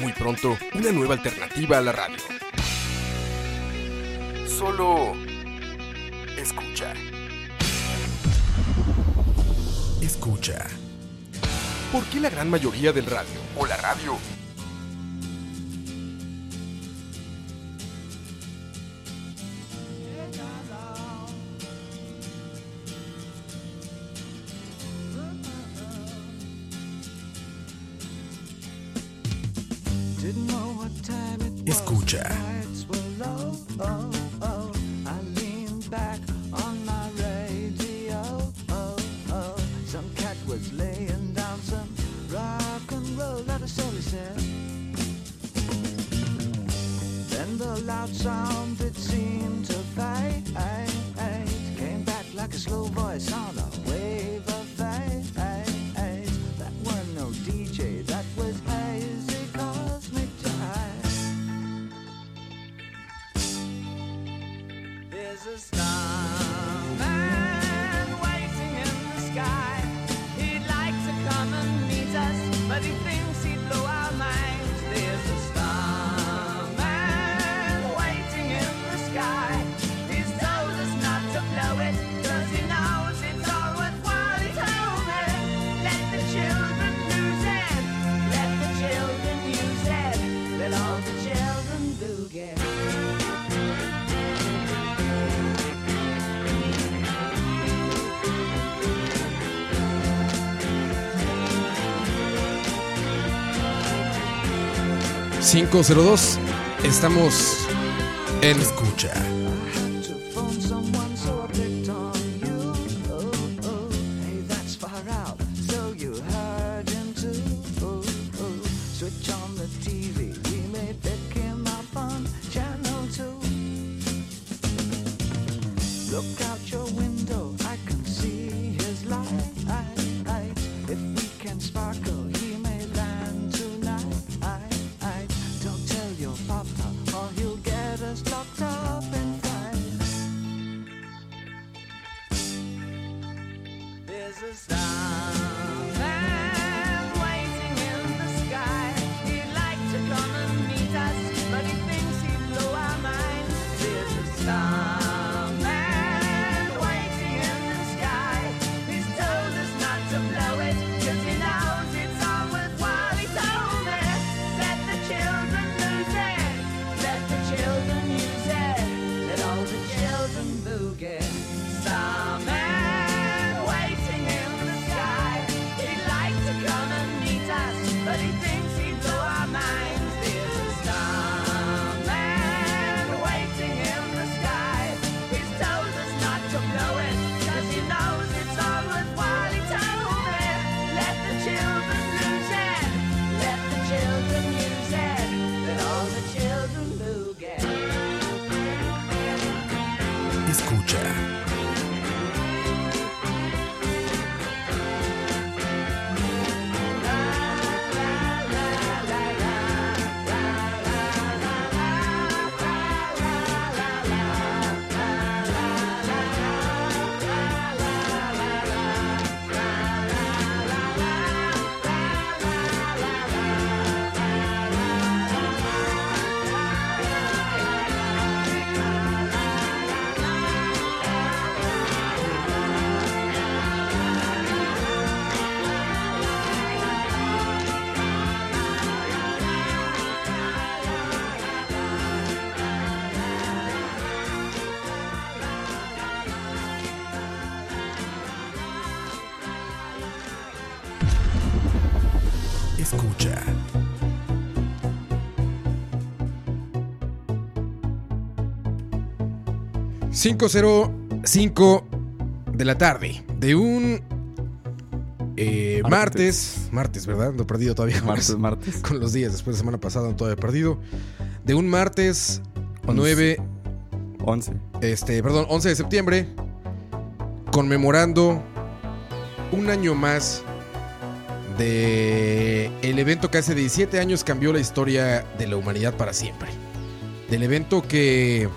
Muy pronto, una nueva alternativa a la radio. Solo escucha. Escucha. ¿Por qué la gran mayoría del radio o la radio 502. Estamos en escucha. is a star. 5.05 de la tarde de un eh, martes. martes, ¿verdad? Lo he perdido todavía. Martes, martes. Con los días, después de semana pasada no todavía he perdido. De un martes Once. 9... 11. Este, perdón, 11 de septiembre, conmemorando un año más de el evento que hace 17 años cambió la historia de la humanidad para siempre. Del evento que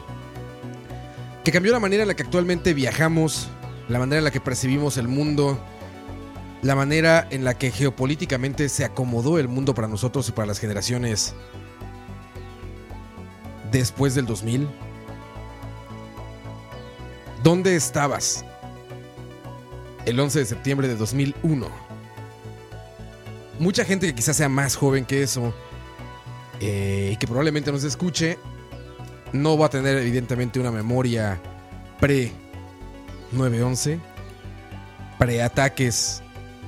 que cambió la manera en la que actualmente viajamos, la manera en la que percibimos el mundo, la manera en la que geopolíticamente se acomodó el mundo para nosotros y para las generaciones después del 2000. ¿Dónde estabas el 11 de septiembre de 2001? Mucha gente que quizás sea más joven que eso eh, y que probablemente nos escuche, no va a tener evidentemente una memoria pre 911, pre ataques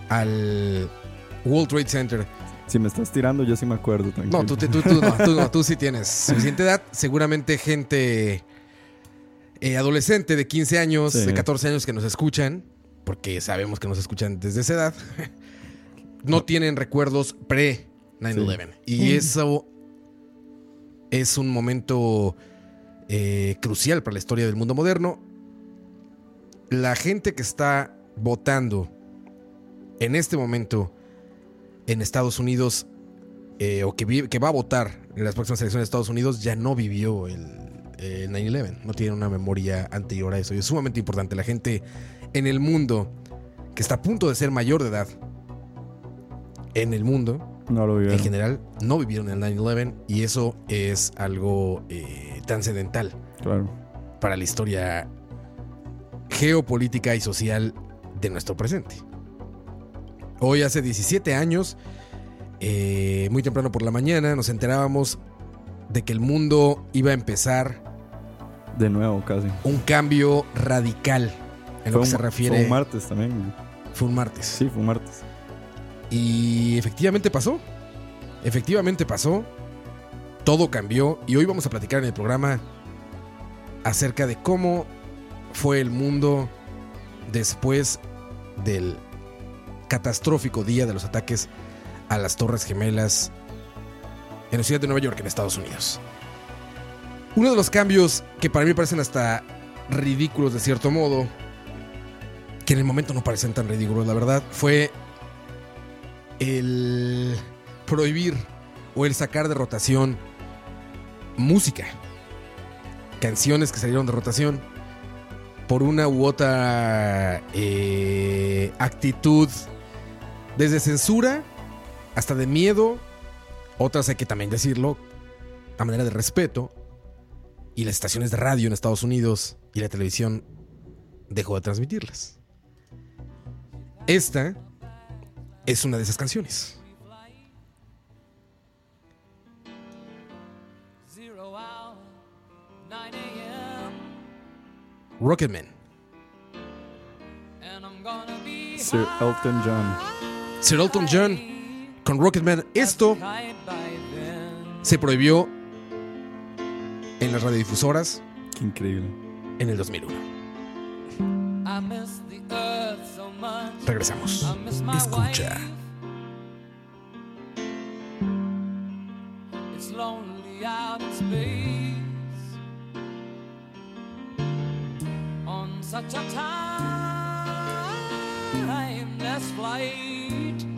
al World Trade Center. Si me estás tirando, yo sí me acuerdo, tranquilo. No, tú, tú, tú, tú no, tú no, tú sí tienes suficiente edad. Seguramente gente eh, adolescente de 15 años, Sí. de 14 años que nos escuchan, porque sabemos que nos escuchan desde esa edad, no tienen recuerdos pre 9-11. Y eso es un momento eh, crucial para la historia del mundo moderno. La gente que está votando en este momento en Estados Unidos eh, o que, va a votar en las próximas elecciones de Estados Unidos ya no vivió el, el 9-11, no tiene una memoria anterior a eso. Y es sumamente importante. La gente en el mundo que está a punto de ser mayor de edad, en el mundo, No lo en general, no vivieron el 9-11 y eso es algo eh, trascendental Claro. para la historia geopolítica y social de nuestro presente. Hoy hace 17 años, eh, muy temprano por la mañana, nos enterábamos de que el mundo iba a empezar De nuevo, casi. un cambio radical en lo que se refiere. fue un martes también. Fue un martes. Sí, fue un martes. Y efectivamente pasó. Efectivamente pasó. Todo cambió. Y hoy vamos a platicar en el programa acerca de cómo fue el mundo después del catastrófico día de los ataques a las Torres Gemelas en la ciudad de Nueva York, en Estados Unidos. Uno de los cambios que para mí parecen hasta ridículos de cierto modo, que en el momento no parecen tan ridículos, la verdad, fue el prohibir o el sacar de rotación música, canciones que salieron de rotación. Por una u otra eh, actitud, desde censura hasta de miedo, otras hay que también decirlo, a manera de respeto, y las estaciones de radio en Estados Unidos y la televisión dejó de transmitirlas. Esta es una de esas canciones. Rocketman. Sir Elton John. Sir Elton John con Rocketman. Esto se prohibió en las radiodifusoras Qué increíble. en el 2001. I miss the earth so much. Regresamos. Escucha. Such a timeless flight.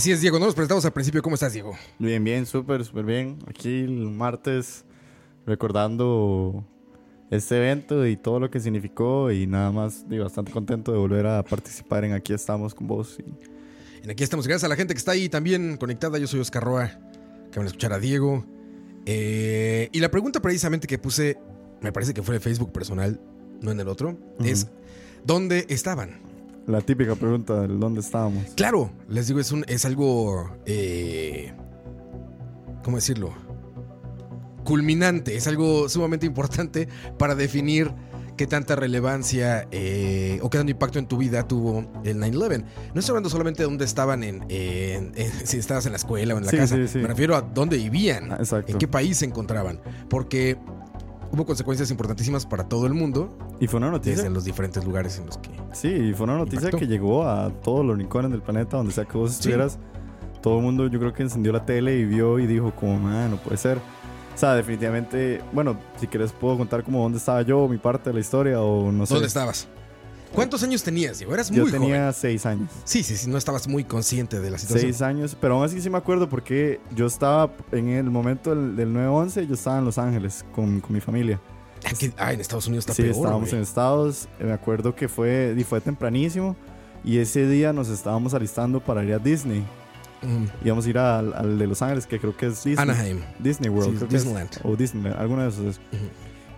Así es, Diego. No nos presentamos al principio. ¿Cómo estás, Diego? Bien, bien, súper, súper bien. Aquí el martes recordando este evento y todo lo que significó y nada más y bastante contento de volver a participar en Aquí estamos con vos. Y En aquí estamos. Gracias a la gente que está ahí también conectada. Yo soy Oscar Roa. Que van a escuchar a Diego. Eh, y la pregunta precisamente que puse, me parece que fue en Facebook personal, no en el otro, es ¿dónde estaban? La típica pregunta del dónde estábamos. Claro, les digo, es, un, es algo, eh, ¿cómo decirlo? Culminante, es algo sumamente importante para definir qué tanta relevancia eh, o qué tanto impacto en tu vida tuvo el 9-11. No estoy hablando solamente de dónde estaban, en, en- en- si estabas en la escuela o en la Sí, casa, sí, sí. me refiero a dónde vivían, Ah, exacto. en qué país se encontraban, porque hubo consecuencias importantísimas para todo el mundo Y fue una noticia. desde los diferentes lugares en los que... Sí, y fue una noticia Impactó. que llegó a todos los rincones del planeta, donde sea que vos estuvieras. Todo el mundo, yo creo que encendió la tele y vio y dijo, como, man, no puede ser. O sea, definitivamente, bueno, si querés puedo contar como dónde estaba yo, mi parte de la historia, o no sé. ¿Dónde estabas? ¿Cuántos años tenías, Diego? Eras Yo muy joven. tenía seis años. Sí, sí, sí, no estabas muy consciente de la situación. Seis años, pero aún así sí me acuerdo porque yo estaba en el momento del, del 9-11, yo estaba en Los Ángeles con, con mi familia. Ah, ah, en Estados Unidos está sí, peor. estábamos güey. en Estados. eh, Me acuerdo que fue, y fue tempranísimo. Y ese día nos estábamos alistando para ir a Disney. Mm, Íbamos a ir al, al de Los Ángeles, que creo que es Disney. Anaheim. Disney World. Sí, que es. Disneyland. o Disneyland, alguno de esos. es.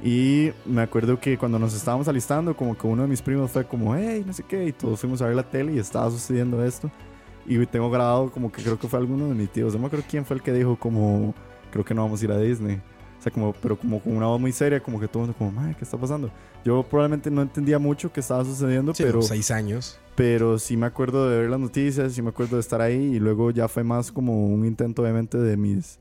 Y me acuerdo que cuando nos estábamos alistando, como que uno de mis primos fue como, hey, no sé qué, y todos fuimos a ver la tele y estaba sucediendo esto. Y tengo grabado como que creo que fue alguno de mis tíos. No me acuerdo quién fue el que dijo como, creo que no vamos a ir a Disney. O sea, como, pero como con una voz muy seria, como que todo el mundo como, "Mae, ¿qué está pasando? Yo probablemente no entendía mucho qué estaba sucediendo, Sí, pero seis años. pero sí me acuerdo de ver las noticias, sí me acuerdo de estar ahí y luego ya fue más como un intento obviamente de mis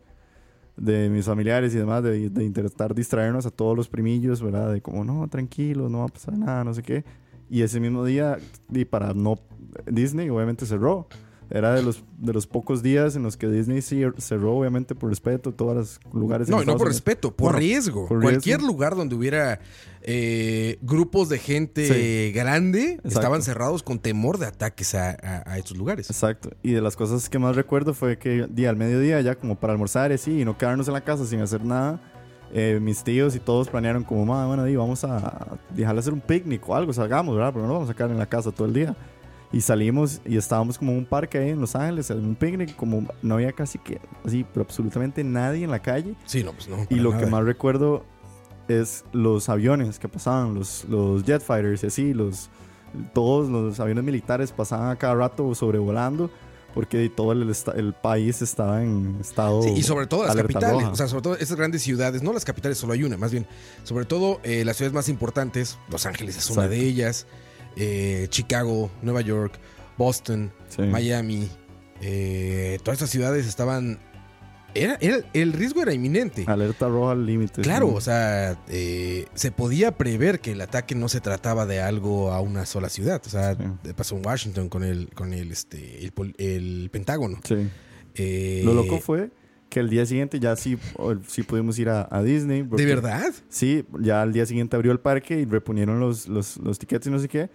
de mis familiares y demás, de, de intentar distraernos a todos los primillos, ¿verdad? De como, no, tranquilo, no va a pasar nada, no sé qué. Y ese mismo día, y para no, Disney obviamente cerró. Era de los, de los pocos días en los que Disney cerró, obviamente por respeto, todos los lugares. No, y no por Unidos. respeto, por Bueno, riesgo. por Cualquier lugar donde hubiera eh, grupos de gente Sí. grande Exacto. estaban cerrados con temor de ataques a, a- a estos lugares. Exacto. Y de las cosas que más recuerdo fue que día al mediodía, ya como para almorzar y así, y no quedarnos en la casa sin hacer nada, eh, mis tíos y todos planearon como, "Ma, bueno, di, vamos a dejarle hacer un picnic o algo, salgamos, ¿verdad? Pero no vamos a quedar en la casa todo el día. Y salimos y estábamos como en un parque ahí en Los Ángeles, en un picnic, como no había casi que, así, pero absolutamente nadie en la calle. Sí, no, pues no. Y lo nada. que más recuerdo es los aviones que pasaban, los, los jet fighters y así, los, todos los aviones militares pasaban a cada rato sobrevolando porque todo el, el país estaba en estado... Sí, y sobre todo las capitales, roja. o sea, sobre todo esas grandes ciudades, no las capitales, solo hay una, más bien, sobre todo eh, las ciudades más importantes, Los Ángeles es una Exacto. de ellas, eh, Chicago, Nueva York, Boston, Sí. Miami, eh, todas estas ciudades estaban... Era, era- el riesgo era inminente. Alerta roja al límite. Claro, sí. o sea, eh, se podía prever que el ataque no se trataba de algo a una sola ciudad. O sea, Sí. pasó en Washington con el, con el, este, el, el Pentágono. Sí. Eh, Lo loco fue que el día siguiente ya sí, sí pudimos ir a, a Disney. porque- ¿De verdad? Sí, ya al día siguiente abrió el parque y reponieron los, los, los tickets y no sé qué.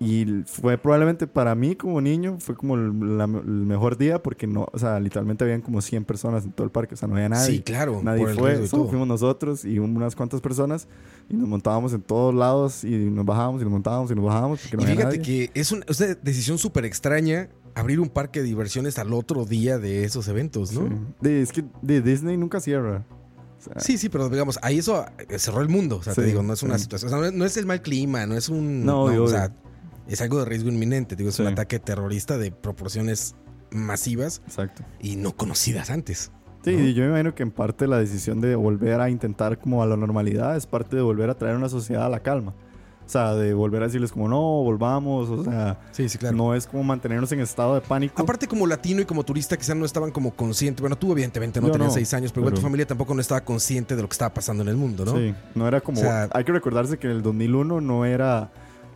Y fue probablemente para mí como niño, fue como el, la- el mejor día porque no, o sea, literalmente habían como 100 personas en todo el parque, o sea, no había nadie. Sí, claro. Nadie fue, solo fuimos nosotros y unas cuantas personas y nos montábamos en todos lados y nos bajábamos y nos montábamos y nos bajábamos porque no Y había fíjate nadie. que es una, es una decisión súper extraña abrir un parque de diversiones al otro día de esos eventos, ¿no? Sí. De- es que de Disney nunca cierra. O sea, Sí, sí, pero digamos, ahí eso eh, cerró el mundo. O sea, te digo, no es una sí. situación. o sea, no es- no es el mal clima, no es un. No, o sea, es algo de riesgo inminente. Digo, es un ataque terrorista de proporciones masivas Exacto. y no conocidas antes. Sí, ¿no? y yo me imagino que en parte la decisión de volver a intentar como a la normalidad es parte de volver a traer una sociedad a la calma. O sea, de volver a decirles como no, volvamos, o sea, Sí, sí, claro. no es como mantenernos en estado de pánico. Aparte, como latino y como turista, quizás no estaban como conscientes. Bueno, tú, evidentemente, no Yo tenías no, seis años, pero igual tu pero- familia tampoco no estaba consciente de lo que estaba pasando en el mundo, ¿no? Sí, no era como... O sea- hay que recordarse que en el 2001 no era...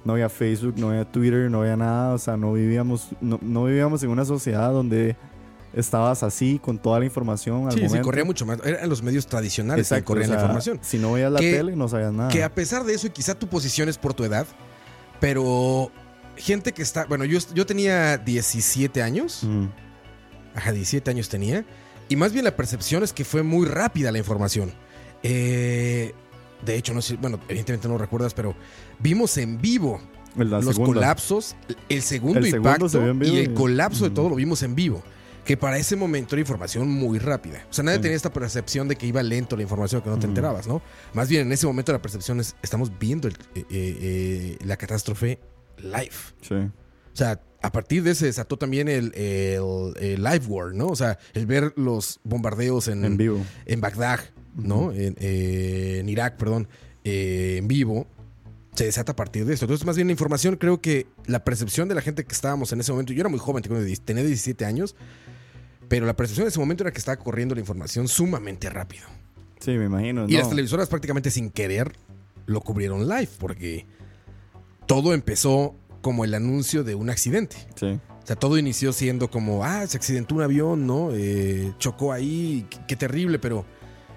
No había Facebook, no había Twitter, no había nada. O sea, no vivíamos, no, no vivíamos en una sociedad donde estabas así con toda la información al Sí, sí, momento. corría mucho más. Eran los medios tradicionales que corrían o sea, la información. Si no veías la Que- tele, no sabías nada. Que a pesar de eso, y quizá tu posición es por tu edad, pero gente que está. Bueno, yo, yo tenía 17 años. Mm, Ajá, 17 años tenía. Y más bien la percepción es que fue muy rápida la información. Eh, de hecho, no sé, bueno, evidentemente no recuerdas, pero vimos en vivo la los segunda. colapsos, el segundo El segundo impacto se vivo y el y- colapso de todo lo vimos en vivo. Que para ese momento era información muy rápida. O sea, nadie Sí. tenía esta percepción de que iba lento la información, que no te enterabas, ¿no? Más bien en ese momento la percepción es, estamos viendo el- eh, eh, eh, la catástrofe live. Sí. O sea, a partir de ese desató también el, el- el live war, ¿no? O sea, el ver los bombardeos en, En vivo. en Bagdad, ¿no? en, eh, en Irak, perdón, en vivo, se desata a partir de esto. Entonces, más bien la información, creo que la percepción de la gente que estábamos en ese momento, yo era muy joven, tenía 17 años, pero la percepción en ese momento era que estaba corriendo la información sumamente rápido. Sí, me imagino. Y no. las televisoras prácticamente sin querer lo cubrieron live, porque todo empezó como el anuncio de un accidente. Sí. O sea, todo inició siendo como, ah, se accidentó un avión, ¿no? Eh, chocó ahí, qué, qué terrible, pero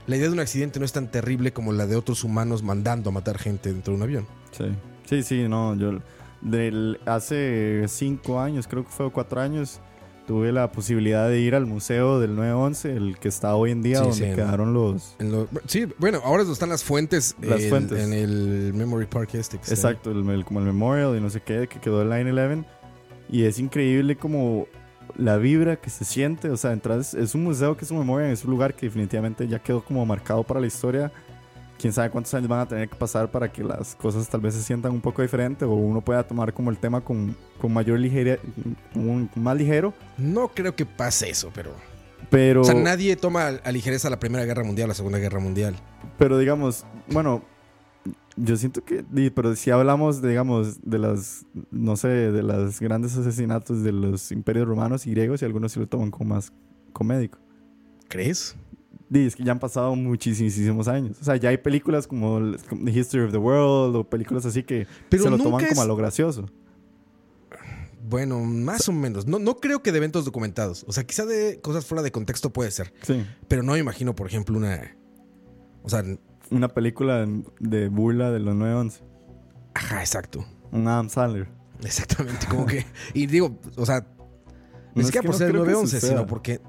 la idea de un accidente no es tan terrible como la de otros humanos mandando a matar gente dentro de un avión. Sí, sí, sí, no, yo del, hace cinco años, creo que fue cuatro años, tuve la posibilidad de ir al museo del 911, el que está hoy en día, Sí, donde sí, en- quedaron los... En sí, bueno, ahora están las fuentes, Las el- fuentes. en el Memory Park este. Exacto, el, el- como el memorial y no sé qué, que quedó el 9-11. Y es increíble como la vibra que se siente, o sea, entras, es un museo que es un memorial, es un lugar que definitivamente ya quedó como marcado para la historia. Quién sabe cuántos años van a tener que pasar para que las cosas tal vez se sientan un poco diferente o uno pueda tomar como el tema con, con mayor ligera, un, más ligero. No creo que pase eso, pero... Pero, O sea, nadie toma a ligereza la Primera Guerra Mundial, la Segunda Guerra Mundial. pero digamos, bueno, yo siento que, pero si hablamos, de, digamos, de las, no sé, de los grandes asesinatos de los imperios romanos y griegos, y algunos sí lo toman como más comédico. ¿Crees? Es que ya han pasado muchísimos años. O sea, ya hay películas como, The History of the World o películas así que Pero se lo toman como a lo gracioso. Bueno, más o menos. No, no creo que de eventos documentados. O sea, quizá de cosas fuera de contexto puede ser. Sí. Pero no me imagino, por ejemplo, una. O sea, Una película de, burla de los 911. ajá, exacto. Un Adam Sandler. Exactamente. Como que. Y digo, o sea, ni No, es que por no ser el creo que 911, suceda. sino porque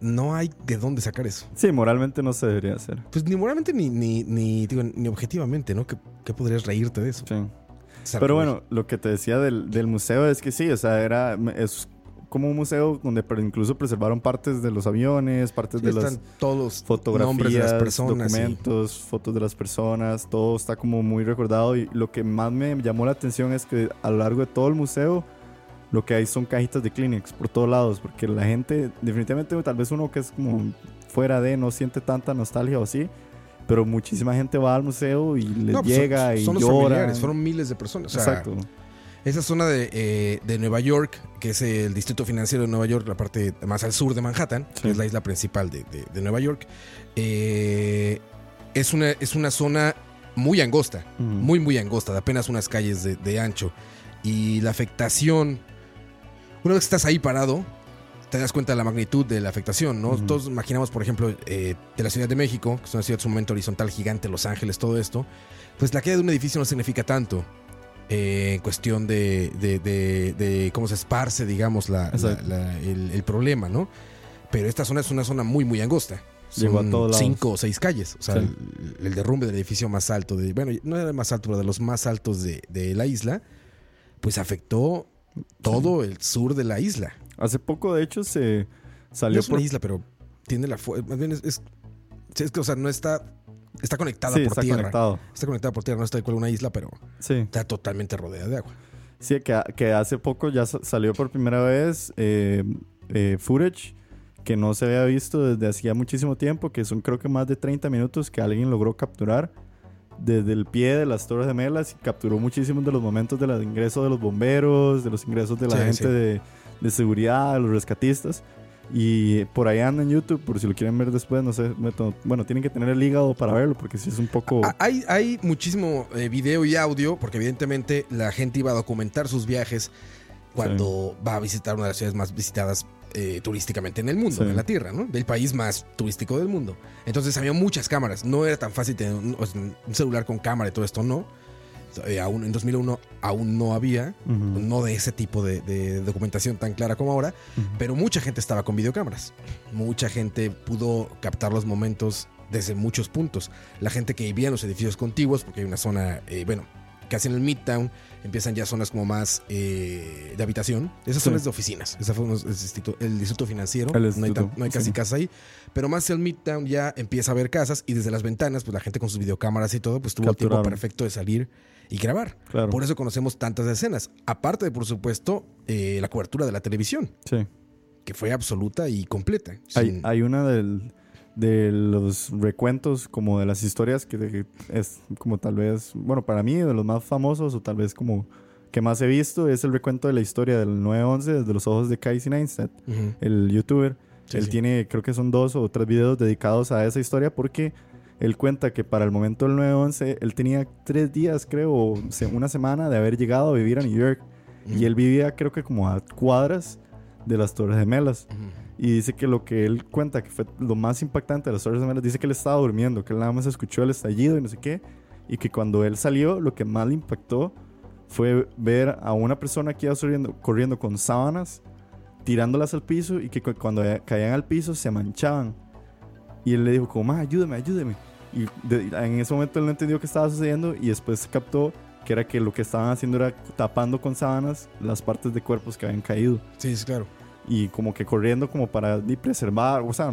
no hay de dónde sacar eso. Sí, moralmente no se debería hacer. Pues ni moralmente ni, ni, ni, digo, ni objetivamente, ¿no? ¿Qué, qué podrías reírte de eso? Sí. Pero pues, bueno, lo que te decía del, del museo es que sí, o sea, era, es como un museo donde incluso preservaron partes de los aviones, partes sí, de las todos fotografías, de las personas. documentos, fotos de las personas, todo está como muy recordado y lo que más me llamó la atención es que a lo largo de todo el museo lo que hay son cajitas de Kleenex por todos lados, porque la gente definitivamente tal vez uno que es como fuera de no siente tanta nostalgia o así, pero muchísima gente va al museo y les No, pues son- llega y son los llora. fueron miles de personas. O sea, Exacto. Esa zona de, eh, de Nueva York, que es el distrito financiero de Nueva York, la parte más al sur de Manhattan, Sí. que es la isla principal de, de- de Nueva York, eh, es, una, es una zona muy angosta, muy, muy angosta, de apenas unas calles de, de ancho. Y la afectación, una vez que estás ahí parado, te das cuenta de la magnitud de la afectación, ¿no? Ujú. Todos imaginamos, por ejemplo, eh, de la Ciudad de México, que es una ciudad sumamente horizontal, gigante, Los Ángeles, todo esto, pues la caída de un edificio no significa tanto eh, en cuestión de, de- de- de cómo se esparce, digamos, la- la- Exacto. la- el, el problema, ¿no? Pero esta zona es una zona muy, muy angosta. A Son cinco o seis calles. O sea, Sí. el, el derrumbe del edificio más alto de. Bueno, no era el más alto, pero de los más altos de, de la isla, pues afectó todo el sur de la isla. Hace poco, de hecho, se No salió es por... una isla, pero tiene la fuerza. Más bien es, es, que, o sea, no está. Está conectada Sí, por está tierra. conectado. Está conectada por tierra, no está de cual una isla, pero Sí. está totalmente rodeada de agua. Sí, que, que hace poco ya sa- salió por primera vez eh, eh, footage que no se había visto desde hacía muchísimo tiempo, que son creo que más de 30 minutos que alguien logró capturar desde el pie de las Torres Gemelas y capturó muchísimos de los momentos del ingreso de los bomberos, de los ingresos de la Sí, gente sí. De, de seguridad, de los rescatistas. Y por ahí anda en YouTube, por si lo quieren ver después, no sé, bueno, tienen que tener el hígado para verlo, porque si es un poco... Ah, Hay, hay muchísimo eh, video y audio, porque evidentemente la gente iba a documentar sus viajes cuando va a visitar una de las ciudades más visitadas eh, turísticamente en el mundo, Sí. en la Tierra, ¿no? Del país más turístico del mundo. Entonces había muchas cámaras. No era tan fácil tener un, celular con cámara y todo esto, no. Eh, aún en 2001 aún no había, no de ese tipo de, de documentación tan clara como ahora, ujú. pero mucha gente estaba con videocámaras. Mucha gente pudo captar los momentos desde muchos puntos. La gente que vivía en los edificios contiguos, porque hay una zona, eh, bueno, casi en el Midtown, empiezan ya zonas como más eh, de habitación. Esas Sí. zonas de oficinas. Esa fue el, distrito financiero. El no, hay instituto, tan- no hay casi sí. casas ahí. Pero más el Midtown ya empieza a haber casas y desde las ventanas, pues la gente con sus videocámaras y todo, pues tuvo el tiempo perfecto de salir y grabar. Claro. Por eso conocemos tantas escenas. Aparte de, por supuesto, eh, la cobertura de la televisión Sí. que fue absoluta y completa. Hay, Sin- hay una del, de los recuentos como de las historias que es como tal vez, bueno, para mí de los más famosos o tal vez como que más he visto es el recuento de la historia del 9-11 desde los ojos de Casey Neistat, Ujú. el youtuber. Sí, él sí. tiene, creo que son dos o tres videos dedicados a esa historia porque él cuenta que para el momento del 9-11 él tenía tres días, creo, o una semana de haber llegado a vivir a New York. Y él vivía, creo que como a cuadras de las Torres Gemelas. Ujú. Y dice que lo que él cuenta que fue lo más impactante de las Torres Gemelas, dice que él estaba durmiendo, que él nada más escuchó el estallido y no sé qué. Y que cuando él salió, lo que más le impactó fue ver a una persona que iba corriendo, corriendo con sábanas, tirándolas al piso y que cu- cuando caían al piso se manchaban. Y él le dijo como, "Ma, ayúdame, ayúdame. Y de- en ese momento él no entendió qué estaba sucediendo y después captó que era que lo que estaban haciendo era tapando con sábanas las partes de cuerpos que habían caído sí, claro. Y como que corriendo como para di, preservar, o sea,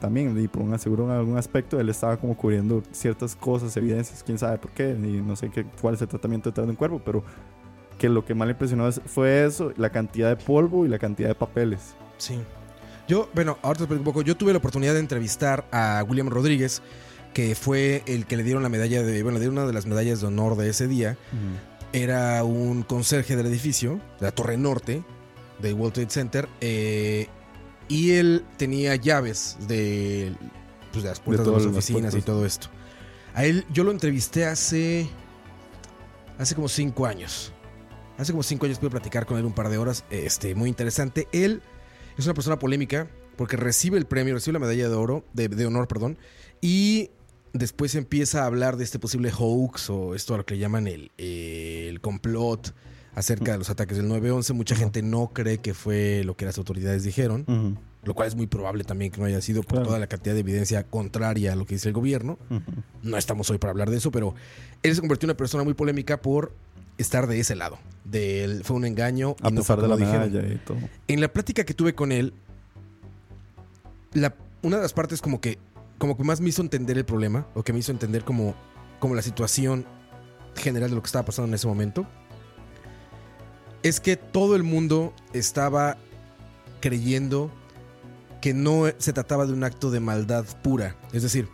también di, por un seguro en algún aspecto él estaba como cubriendo ciertas cosas, evidencias, quién sabe por qué, y no sé qué, cuál es el tratamiento detrás de un cuerpo, pero que lo que más le impresionó es- fue eso, la cantidad de polvo y la cantidad de papeles. Sí. Yo, bueno, ahora te explico un poco. Yo tuve la oportunidad de entrevistar a William Rodríguez, que fue el que le dieron la medalla de, bueno, le dieron una de las medallas de honor de ese día. Era un conserje del edificio, de la Torre Norte, del World Trade Center, eh, y él tenía llaves de pues, de las puertas de, las las oficinas y todo esto. A él yo lo entrevisté hace hace como cinco años. Hace como cinco años pude platicar con él un par de horas, este, muy interesante. Él es una persona polémica porque recibe el premio, recibe la medalla de oro, de, de honor, perdón, y después empieza a hablar de este posible hoax o esto a lo que le llaman el, el complot acerca de los ataques del 9-11. Mucha gente no cree que fue lo que las autoridades dijeron, lo cual es muy probable también que no haya sido por Claro. toda la cantidad de evidencia contraria a lo que dice el gobierno. No estamos hoy para hablar de eso, pero él se convirtió en una persona muy polémica por estar de ese lado. Fue un engaño. y A pesar de la medalla y todo. En la plática que tuve con él, la, una de las partes como que, como que más me hizo entender el problema, o que me hizo entender como, como la situación general de lo que estaba pasando en ese momento, es que todo el mundo estaba creyendo que no se trataba de un acto de maldad pura. Es decir,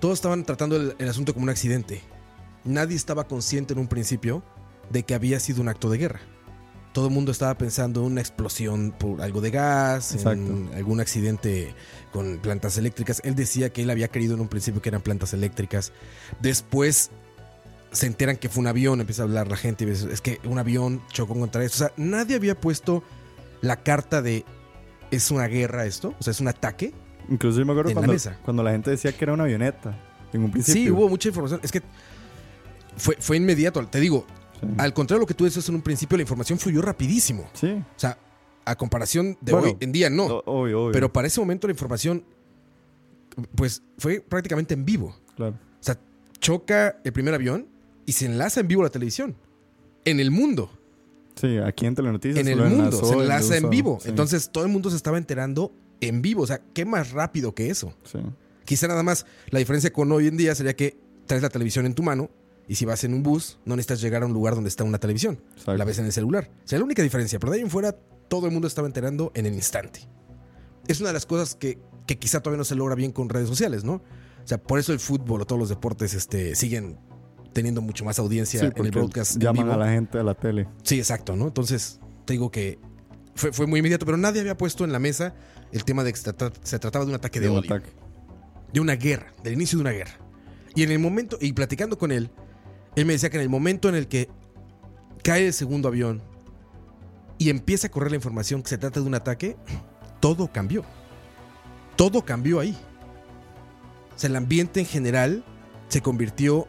todos estaban tratando el, el asunto como un accidente. Nadie estaba consciente en un principio de que había sido un acto de guerra. Todo el mundo estaba pensando en una explosión por algo de gas, en algún accidente con plantas eléctricas. Él decía que él había creído en un principio que eran plantas eléctricas. Después se enteran que fue un avión, empieza a hablar la gente y es que un avión chocó contra esto. O sea, nadie había puesto la carta de es una guerra esto, o sea, es un ataque. Incluso yo me acuerdo En la cuando, cuando la gente decía que era una avioneta. En un principio. Sí, hubo mucha información. Es que fue, fue inmediato. Te digo, Sí. al contrario de lo que tú dices en un principio, la información fluyó rapidísimo. Sí. O sea, a comparación de Bueno, hoy en día, no. O- Obvio, obvio. Pero para ese momento la información, pues fue prácticamente en vivo. Claro. O sea, choca el primer avión y se enlaza en vivo la televisión. En el mundo. Sí, aquí en Telenoticias. En el mundo. enlazó, Se enlaza en vivo. sí, Entonces todo el mundo se estaba enterando en vivo. O sea, ¿qué más rápido que eso? Sí. Quizá nada más la diferencia con hoy en día sería que traes la televisión en tu mano y si vas en un bus no necesitas llegar a un lugar donde está una televisión. Exacto. La ves en el celular. O sea, la única diferencia. Pero de ahí en fuera todo el mundo estaba enterando en el instante. Es una de las cosas que, que quizá todavía no se logra bien con redes sociales, ¿no? O sea, por eso el fútbol o todos los deportes este, siguen teniendo mucho más audiencia Sí, en el broadcast. en Llaman vivo. a la gente a la tele. Sí, exacto, ¿no? Entonces, te digo que fue, fue muy inmediato, pero nadie había puesto en la mesa el tema de que se trataba de un ataque de, de un odio ataque. de una guerra, del inicio de una guerra. Y en el momento, y platicando con él, él me decía que en el momento en el que cae el segundo avión y empieza a correr la información que se trata de un ataque, todo cambió. Todo cambió ahí. O sea, el ambiente en general se convirtió,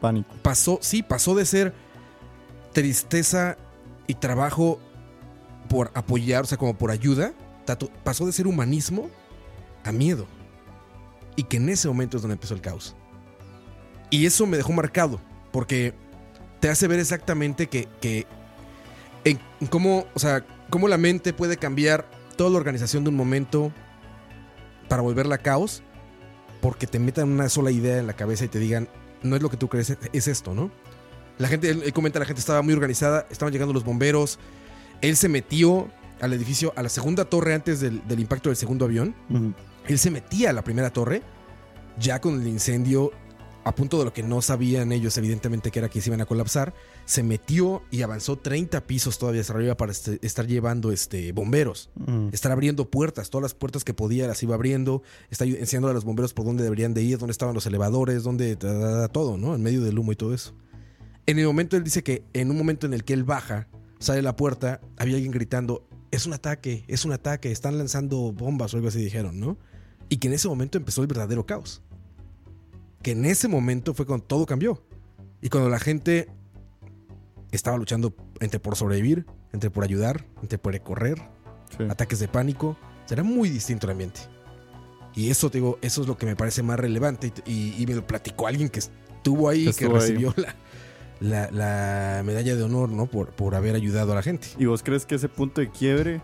Pánico. pasó, sí, pasó de ser tristeza y trabajo por apoyar, o sea, como por ayuda, pasó de ser humanismo a miedo. Y que en ese momento es donde empezó el caos. Y eso me dejó marcado, porque te hace ver exactamente que, cómo, o sea, cómo la mente puede cambiar toda la organización de un momento para volverla caos, porque te metan una sola idea en la cabeza y te digan, no es lo que tú crees, es esto, ¿no? La gente, él, él comenta, la gente estaba muy organizada, estaban llegando los bomberos, él se metió al edificio, a la segunda torre antes del, del impacto del segundo avión, él se metía a la primera torre, ya con el incendio a punto de lo que no sabían ellos, evidentemente, que era que se iban a colapsar, se metió y avanzó 30 pisos todavía hacia arriba para este- estar llevando este, bomberos, Ujú. estar abriendo puertas, todas las puertas que podía las iba abriendo, está enseñando a los bomberos por dónde deberían de ir, dónde estaban los elevadores, dónde todo, ¿no? En medio del humo y todo eso. En el momento él dice que en un momento en el que él baja, sale a la puerta, había alguien gritando, es un ataque, es un ataque, están lanzando bombas o algo así dijeron, ¿no? Y que en ese momento empezó el verdadero caos. Que en ese momento fue cuando todo cambió. Y cuando la gente estaba luchando entre por sobrevivir, entre por ayudar, entre por correr, Sí. ataques de pánico, será muy distinto el ambiente. Y eso, te digo, eso es lo que me parece más relevante. Y, me lo platicó alguien que estuvo ahí, Que que estuvo ahí. recibió la, la- la medalla de honor, ¿no? Por, por haber ayudado a la gente. ¿Y vos crees que ese punto de quiebre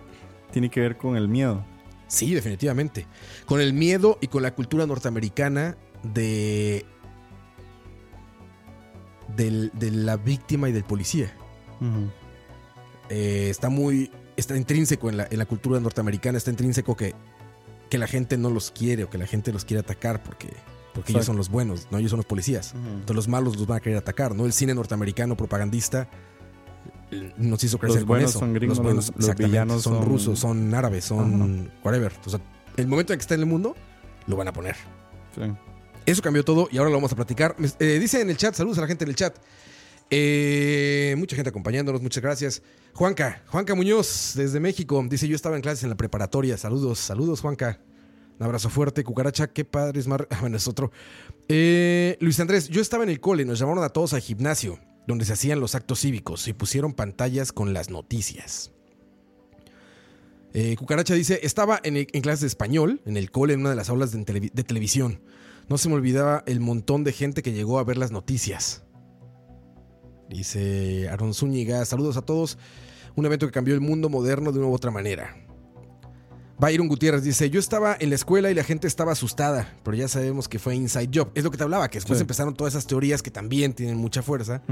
tiene que ver con el miedo? Sí, definitivamente. Con el miedo y con la cultura norteamericana de. del- de la víctima y del policía. Eh, está muy. Está intrínseco en la, en la cultura norteamericana, está intrínseco que, que la gente no los quiere o que la gente los quiere atacar porque, porque ellos son los buenos, no ellos son los policías. Entonces los malos los van a querer atacar, ¿no? El cine norteamericano propagandista eh, nos hizo crecer Los con buenos eso. son gringos, los buenos, los- villanos son, son- rusos, son árabes, son whatever. O sea, el momento en que está en el mundo, lo van a poner. Sí. Eso cambió todo y ahora lo vamos a platicar. Eh, dice en el chat, saludos a la gente en el chat. Eh, mucha gente acompañándonos, muchas gracias. Juanca, Juanca Muñoz, desde México, dice: Yo estaba en clases en la preparatoria. Saludos, saludos, Juanca. Un abrazo fuerte. Cucaracha, qué padre es. Ah, bueno, es otro. Eh, Luis Andrés, yo estaba en el cole, nos llamaron a todos al gimnasio, donde se hacían los actos cívicos y pusieron pantallas con las noticias. Eh, Cucaracha dice, estaba en, el- en clases de español, en el cole, en una de las aulas de televisión. No se me olvidaba el montón de gente que llegó a ver las noticias. Dice Aaron Zúñiga, saludos a todos. Un evento que cambió el mundo moderno de una u otra manera. Byron Gutiérrez dice, yo estaba en la escuela y la gente estaba asustada, pero ya sabemos que fue inside job. Es lo que te hablaba, que después Sí. empezaron todas esas teorías que también tienen mucha fuerza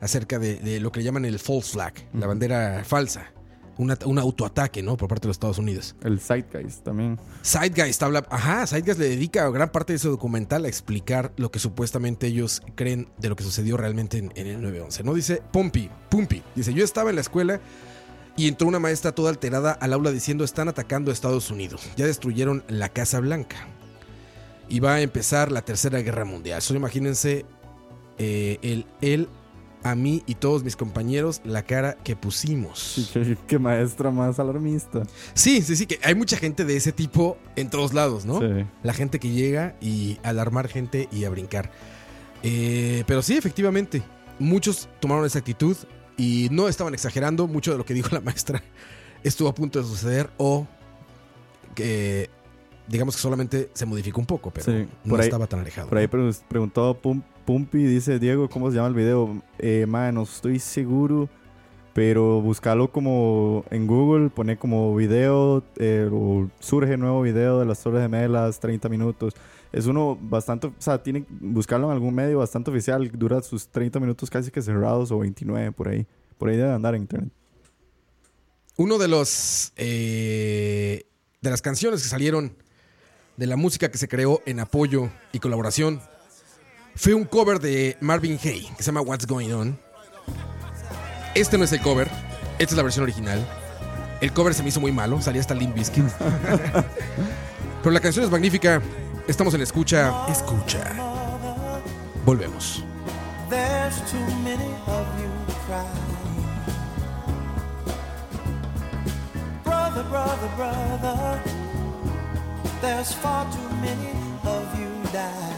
acerca de, de lo que llaman el false flag, la bandera falsa. Un, at- un autoataque, ¿no? Por parte de los Estados Unidos. El Zeitgeist también. Zeitgeist habla. Ajá, Zeitgeist le dedica gran parte de su documental a explicar lo que supuestamente ellos creen de lo que sucedió realmente en, en el 9-11. ¿No? Dice Pompi, Pumpi. Dice: Yo estaba en la escuela y entró una maestra toda alterada al aula diciendo: Están atacando a Estados Unidos. Ya destruyeron la Casa Blanca. Y va a empezar la Tercera Guerra Mundial. Solo imagínense eh, el, él, a mí y todos mis compañeros la cara que pusimos. Qué, qué maestra más alarmista. Sí, sí, sí, que hay mucha gente de ese tipo en todos lados, ¿no? Sí. La gente que llega y alarmar gente y a brincar. Eh, pero sí, efectivamente, muchos tomaron esa actitud y no estaban exagerando. Mucho de lo que dijo la maestra estuvo a punto de suceder o que digamos que solamente se modificó un poco, pero Sí, no ahí- estaba tan alejado. Por ahí pre- preguntó Pum- Pumpi, dice Diego, ¿cómo se llama el video? Eh, no estoy seguro, pero buscalo como en Google, pone como video, eh, o surge nuevo video de las Torres Gemelas, 30 minutos. Es uno bastante, o sea, tiene que buscarlo en algún medio bastante oficial, dura sus 30 minutos casi que cerrados o 29 por ahí. Por ahí debe andar en internet. Uno de los eh, de las canciones que salieron de la música que se creó en apoyo y colaboración fue un cover de Marvin Gaye que se llama What's Going On. Este no es el cover, esta es la versión original. El cover se me hizo muy malo, salía hasta Limp Bizkit. Pero la canción es magnífica. Estamos en escucha, escucha. Volvemos. There's too many of you crying. Brother, brother, brother. There's far too many of you dying.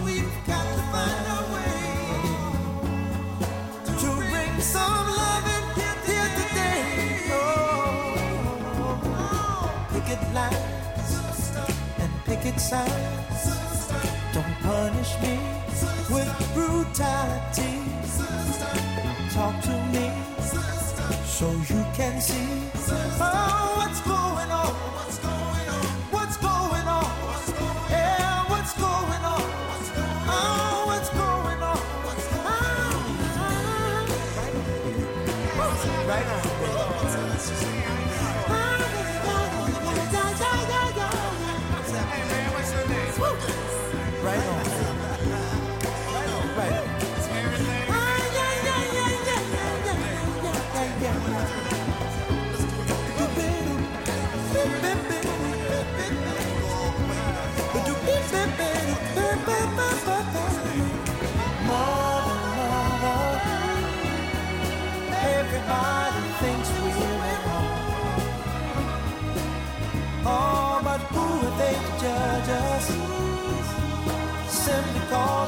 and picket. Don't punish me with brutality. Talk to me so you can see oh, what's going on.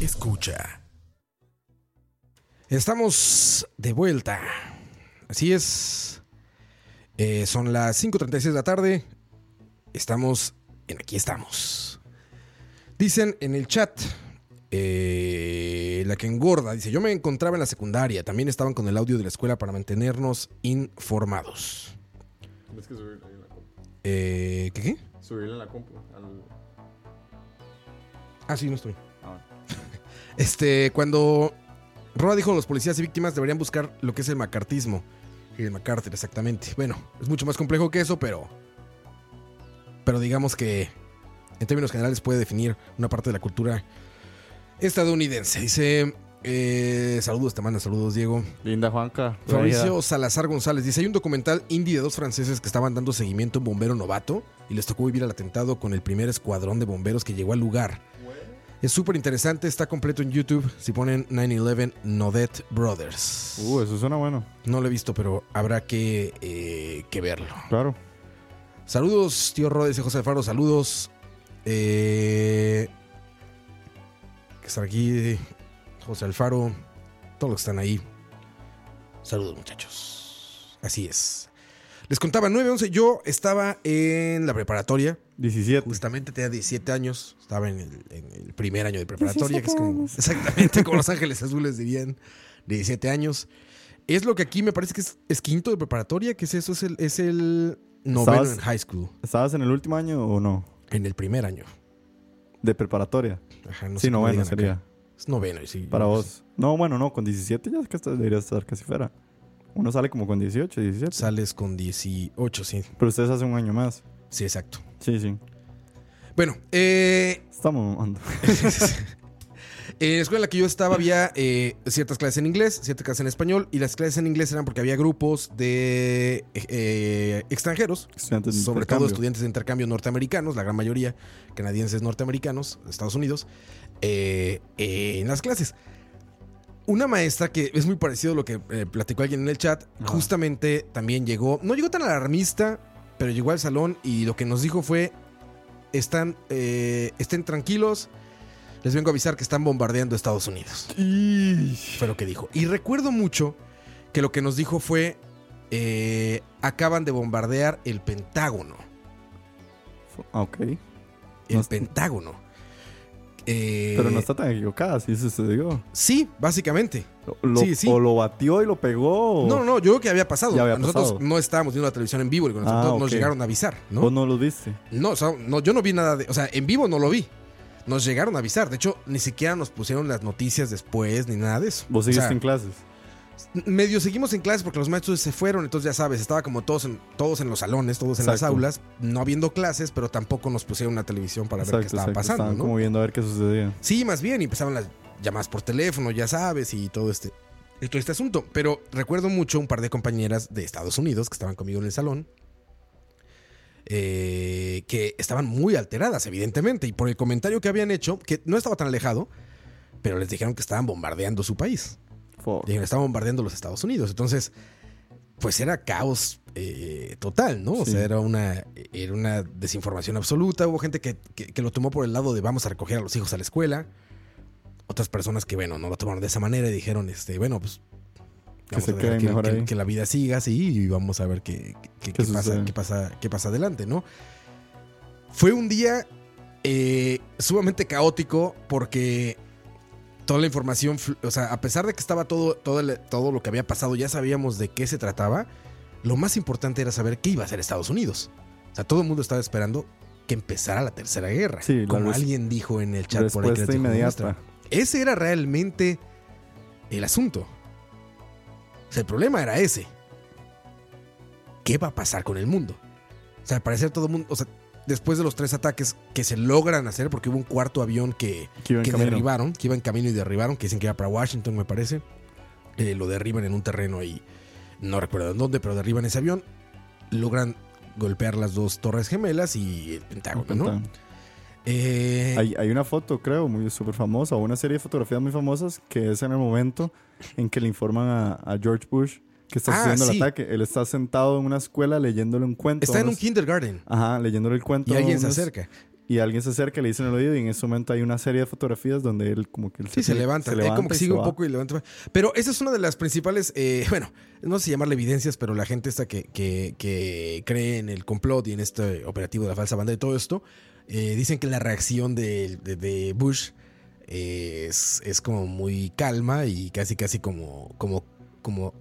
Escucha. Estamos de vuelta. Así es. Eh, son las 5.36 de la tarde. Estamos en Aquí estamos. Dicen en el chat. eh, la que engorda. Dice, yo me encontraba en la secundaria. También estaban con el audio de la escuela para mantenernos informados. Tienes que subirle ahí en la compu. Eh, ¿Qué qué? Subirle en la compu. al- Ah, sí, no estoy. Ah. Este, cuando Roa dijo los policías y víctimas deberían buscar lo que es el macartismo. Y el MacArthur, exactamente. Bueno, es mucho más complejo que eso, pero. Pero digamos que en términos generales puede definir una parte de la cultura estadounidense. Dice. eh, saludos, te manda saludos, Diego. Linda Juanca. Fabricio Salazar González dice: Hay un documental indie de dos franceses que estaban dando seguimiento a un bombero novato y les tocó vivir el atentado con el primer escuadrón de bomberos que llegó al lugar. Es súper interesante, está completo en YouTube. Si ponen 9-11 Nodet Brothers. Uh, eso suena bueno. No lo he visto, pero habrá que, eh, que verlo. Claro. Saludos, tío Rodes y José Alfaro, saludos. Eh, que están aquí, José Alfaro, todos los que están ahí. Saludos, muchachos. Así es. Les contaba 9-11, yo estaba en la preparatoria, 17. justamente tenía 17 años, estaba en el, en el primer año de preparatoria, que es como, exactamente como Los Ángeles Azules dirían, 17 años. Es lo que aquí me parece que es, es quinto de preparatoria, que es eso, es el, es el noveno ¿Estabas- en high school. ¿Estabas en el último año o no? En el primer año. De preparatoria. Ajá, no sí, sé noveno acá. sería. Es noveno, sí. Para no, vos. No, bueno, no. Con 17 ya es que deberías estar casi fuera. Uno sale como con 18, 17. Sales con 18, sí. Pero ustedes hacen un año más. Sí, exacto. Sí, sí. Bueno, eh, Estamos mamando. en la escuela en la que yo estaba había eh, ciertas clases en inglés, ciertas clases en español, y las clases en inglés eran porque había grupos de eh, extranjeros, Estudiantes de sobre todo estudiantes de intercambio norteamericanos, la gran mayoría canadienses norteamericanos, Estados Unidos, eh, eh, en las clases. Una maestra que es muy parecido a lo que eh, platicó alguien en el chat, Ajá. justamente también llegó, no llegó tan alarmista, pero llegó al salón y lo que nos dijo fue, están, eh, estén tranquilos, les vengo a avisar que están bombardeando Estados Unidos. Fue lo que dijo. Y recuerdo mucho que lo que nos dijo fue, eh, acaban de bombardear el Pentágono. Ok. El No Pentágono. Eh, Pero no está tan equivocada, sí se sucedió. Sí, básicamente. Lo- Sí, sí. O lo batió y lo pegó. No, no, no, yo creo que había pasado. Había nosotros pasado. no estábamos viendo la televisión en vivo y nosotros Ah, nos llegaron a avisar, ¿no? Vos no lo viste. No, o sea, no, yo no vi nada de. O sea, en vivo no lo vi. Nos llegaron a avisar. De hecho, ni siquiera nos pusieron las noticias después ni nada de eso. Vos O seguiste sea, en clases. medio seguimos en clases porque los maestros se fueron, entonces ya sabes, estaba como todos en, todos en los salones, todos en las aulas, no habiendo clases, pero tampoco nos pusieron una televisión para ver qué estaba pasando, Estaban ¿no? como viendo a ver qué sucedía. Sí, más bien, y empezaban las llamadas por teléfono, ya sabes, y todo este, y todo este asunto. Pero recuerdo mucho un par de compañeras de Estados Unidos que estaban conmigo en el salón, eh, que estaban muy alteradas, evidentemente, y por el comentario que habían hecho, que no estaba tan alejado, pero les dijeron que estaban bombardeando su país. Dijeron, estaban bombardeando los Estados Unidos. Entonces, pues era caos eh, total, ¿no? O sea, era una, era una desinformación absoluta. Hubo gente que, que- que lo tomó por el lado de vamos a recoger a los hijos a la escuela. Otras personas que, bueno, no lo tomaron de esa manera y dijeron, este, bueno, pues... Que se mejor ahí. la vida siga así y vamos a ver qué, qué- qué- ¿Qué qué pasa, qué, pasa, qué pasa adelante, ¿no? Fue un día eh, sumamente caótico porque toda la información, o sea, a pesar de que estaba todo, todo, el- todo lo que había pasado, ya sabíamos de qué se trataba, lo más importante era saber qué iba a hacer Estados Unidos. O sea, todo el mundo estaba esperando que empezara la tercera guerra. Sí, como alguien dijo en el chat por ahí que inmediata. Ese era realmente el asunto. Sea, el problema era ese. ¿Qué va a pasar con el mundo? O sea, al parecer todo el mundo, o sea, después de los tres ataques que se logran hacer, porque hubo un cuarto avión que, Que derribaron, que iba en camino y derribaron, que dicen que iba para Washington, me parece. Eh, lo derriban en un terreno ahí, no recuerdo en dónde, pero derriban ese avión, logran golpear las dos torres gemelas y el Pentágono, ¿no? Pentágono. Eh, Hay, hay una foto, creo, muy súper famosa, o una serie de fotografías muy famosas, que es en el momento en que le informan a, a George Bush que está Ah, sucediendo sí. el ataque. Él está sentado en una escuela leyéndole un cuento. está en un kindergarten Ajá, leyéndole el cuento. y alguien se unos- acerca. Y alguien se acerca, le dice en el oído, y en ese momento hay una serie de fotografías donde él como que... él Sí, se levanta. eh, como que sigue se un poco y levanta. Pero esa es una de las principales, eh, bueno, no sé si llamarle evidencias, pero la gente esta que, que, que cree en el complot y en este operativo de la falsa banda y todo esto, eh, dicen que la reacción de, de- de Bush eh, es, es como muy calma y casi, casi como, como, como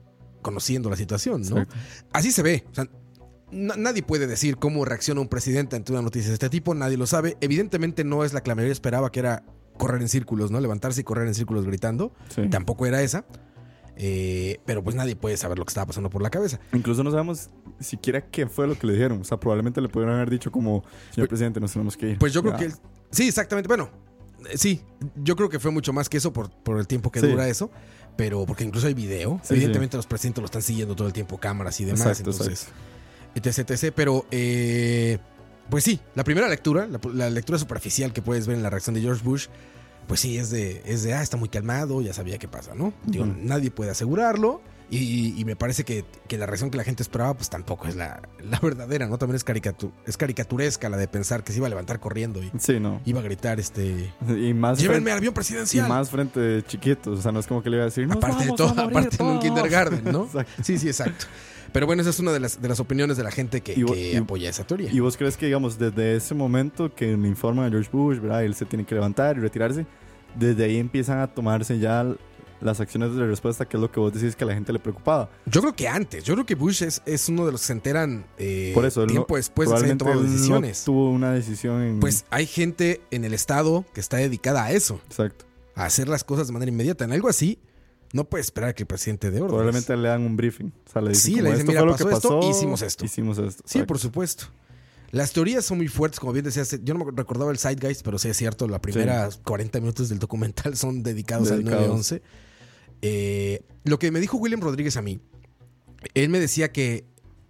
conociendo la situación, ¿no? Exacto. Así se ve. O sea, na- nadie puede decir cómo reacciona un presidente ante una noticia de este tipo. Nadie lo sabe. Evidentemente no es la que la mayoría esperaba, que era correr en círculos, ¿no? Levantarse y correr en círculos gritando. Sí. Tampoco era esa. Eh, pero pues nadie puede saber lo que estaba pasando por la cabeza. Incluso no sabemos siquiera qué fue lo que le dijeron. O sea, probablemente le pudieron haber dicho como, señor presidente, nos tenemos que ir. Pues yo creo Ya. que... él- sí, exactamente. Bueno, eh, sí. Yo creo que fue mucho más que eso por, por el tiempo que Sí. dura eso. Pero porque incluso hay video. Sí, Evidentemente los presidentes lo están siguiendo todo el tiempo, cámaras y demás. Exacto, entonces... etc, etc. Pero, eh, pues sí, la primera lectura, la, la lectura superficial que puedes ver en la reacción de George Bush, pues sí, es de, es de, ah, está muy calmado, ya sabía qué pasa, ¿no? Digo, nadie puede asegurarlo. Y, y me parece que, que la reacción que la gente esperaba, pues tampoco es la, la verdadera, ¿no? También es, caricatu- es caricaturesca la de pensar que se iba a levantar corriendo y Sí, no. iba a gritar, este... Y más, ¡Llévenme frente, al avión y presidencial! más frente de chiquitos. O sea, no es como que le iba a decir, "Nos aparte de todo, aparte en un todos". kindergarten, ¿no? Sí, sí, exacto. Pero bueno, esa es una de las, de las opiniones de la gente que, Y vo- que y- apoya esa teoría. ¿Y vos crees que, digamos, desde ese momento que le informan a George Bush, ¿verdad? Él se tiene que levantar y retirarse, desde ahí empiezan a tomarse ya las acciones de respuesta, que es lo que vos decís que a la gente le preocupaba. Yo creo que antes, yo creo que Bush es, es uno de los que se enteran eh, Por eso, tiempo no, después de que se hayan probablemente tomado no decisiones. tuvo una decisión en... Pues hay gente en el estado que está dedicada a eso, Exacto. a hacer las cosas de manera inmediata. En algo así, no puede esperar que el presidente dé órdenes. Probablemente le dan un briefing. O sea, le dicen, Sí, le dicen, esto "Mira, pasó esto, pasó, hicimos esto". Hicimos esto. Sí, por supuesto. Las teorías son muy fuertes, como bien decías. Yo no me recordaba el Zeitgeist, pero sí es cierto, las primeras 40 minutos del documental son dedicados, Dedicados. al 9-11. Eh, lo que me dijo William Rodríguez a mí, él me decía que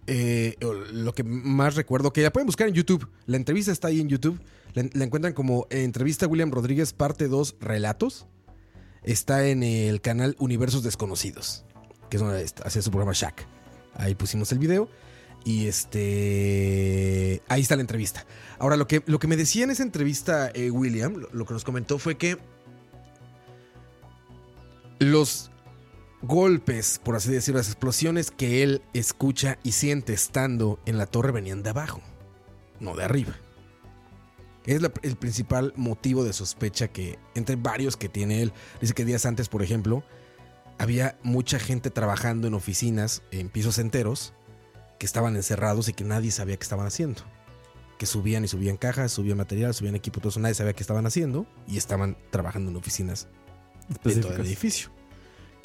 eh, lo que más recuerdo, que la pueden buscar en YouTube, la entrevista está ahí en YouTube, la, la encuentran como entrevista a William Rodríguez, parte 2, relatos. Está en el canal Universos Desconocidos, que es donde hacía su programa Shaq. Ahí pusimos el video. Y este. Ahí está la entrevista. Ahora, lo que, lo que me decía en esa entrevista eh, William, lo, lo que nos comentó fue que. Los golpes, por así decirlo, las explosiones que él escucha y siente estando en la torre venían de abajo, no de arriba. Es la- el principal motivo de sospecha que, entre varios que tiene él, dice que días antes, por ejemplo, había mucha gente trabajando en oficinas, en pisos enteros, que estaban encerrados y que nadie sabía qué estaban haciendo. Que subían y subían cajas, subían material, subían equipo, todo eso, nadie sabía qué estaban haciendo y estaban trabajando en oficinas dentro del edificio.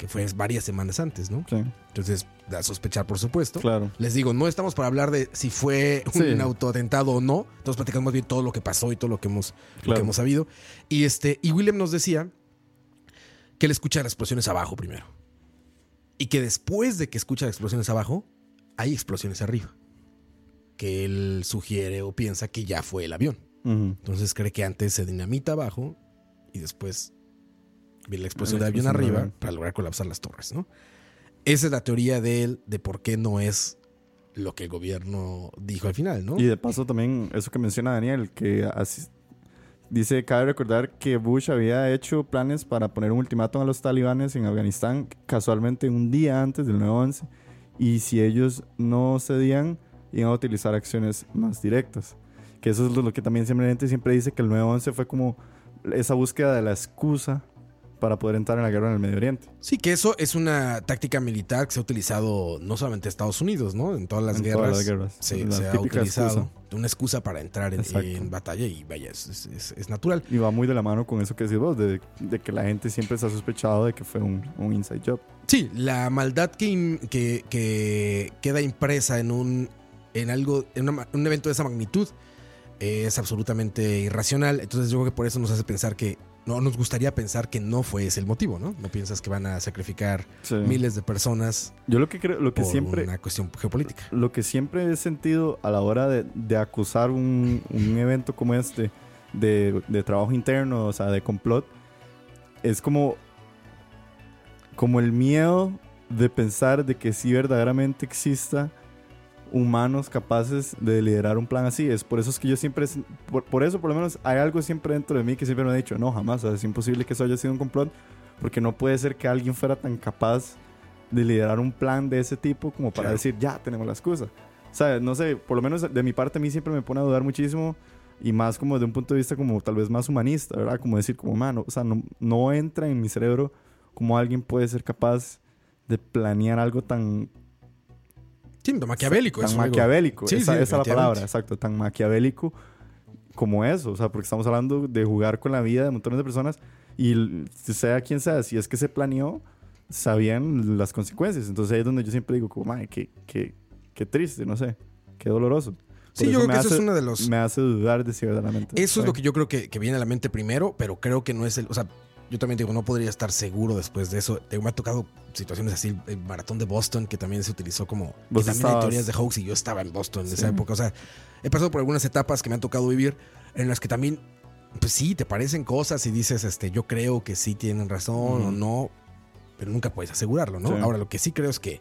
Que fue varias semanas antes, ¿no? Sí, Entonces, da a sospechar, por supuesto. claro. Les digo, no estamos para hablar de si fue un Sí. autoatentado o no. Estamos platicando más bien todo lo que pasó y todo lo que hemos, lo que hemos sabido. Y, este, y William nos decía que él escucha las explosiones abajo primero. Y que después de que escucha las explosiones abajo, hay explosiones arriba. Que él sugiere o piensa que ya fue el avión. Entonces cree que antes se dinamita abajo y después la explosión de avión arriba para lograr colapsar las torres, ¿no? Esa es la teoría de él de por qué no es lo que el gobierno dijo al final, ¿no? Y de paso también, eso que menciona Daniel, que así- dice, cabe recordar que Bush había hecho planes para poner un ultimátum a los talibanes en Afganistán casualmente un día antes del 9-11 y si ellos no cedían, iban a utilizar acciones más directas. Que eso es lo, lo que también siempre la gente siempre dice que el 9-11 fue como esa búsqueda de la excusa para poder entrar en la guerra en el Medio Oriente. Sí, que eso es una táctica militar que se ha utilizado no solamente en Estados Unidos, ¿no? En todas las En guerras. todas las guerras. Se, La se ha utilizado excusa. una excusa para entrar en, batalla y vaya, es, es- es- es natural. Y va muy de la mano con eso que decís vos, de, de que la gente siempre se ha sospechado de que fue un, un inside job. Sí, la maldad que, im- que, que queda impresa en un en algo, en una un evento de esa magnitud es absolutamente irracional. Entonces yo creo que por eso nos hace pensar que no nos gustaría pensar que no fue ese el motivo, ¿no? No piensas que van a sacrificar Sí. miles de personas Yo lo que creo, lo que por siempre, una cuestión geopolítica. lo que siempre he sentido a la hora de, de acusar un, un evento como este de, de trabajo interno, o sea, de complot, es como, como el miedo de pensar de que sí verdaderamente exista humanos capaces de liderar un plan así. Es por eso es que yo siempre, por, por eso por lo menos hay algo siempre dentro de mí que siempre me ha dicho, no, jamás, es imposible que eso haya sido un complot, porque no puede ser que alguien fuera tan capaz de liderar un plan de ese tipo como para Claro. decir, ya, tenemos la excusa. O sea, no sé, por lo menos de mi parte a mí siempre me pone a dudar muchísimo y más como de un punto de vista como tal vez más humanista, ¿verdad? Como decir, como, mano, o sea, no, no entra en mi cerebro como alguien puede ser capaz de planear algo tan, Sí, maquiavélico. tan es maquiavélico. Sí, esa, sí, esa es la palabra, exacto, tan maquiavélico como eso. O sea, porque estamos hablando de jugar con la vida de montones de personas y sea quien sea, si es que se planeó, sabían las consecuencias. Entonces ahí es donde yo siempre digo, como, madre, qué, qué, qué triste, no sé, qué doloroso. Sí, yo creo que eso es uno de los... Me hace dudar de si verdaderamente. Eso es lo que yo creo que, que viene a la mente primero, pero creo que no es el. O sea, yo también digo, no podría estar seguro después de eso. Me ha tocado situaciones así, el maratón de Boston, que también se utilizó como. Que también hay teorías de hoax y yo estaba en Boston en Sí. esa época. O sea, he pasado por algunas etapas que me han tocado vivir en las que también, pues sí, te parecen cosas y dices, este, yo creo que sí tienen razón o no, pero nunca puedes asegurarlo, ¿no? Sí. Ahora, lo que sí creo es que.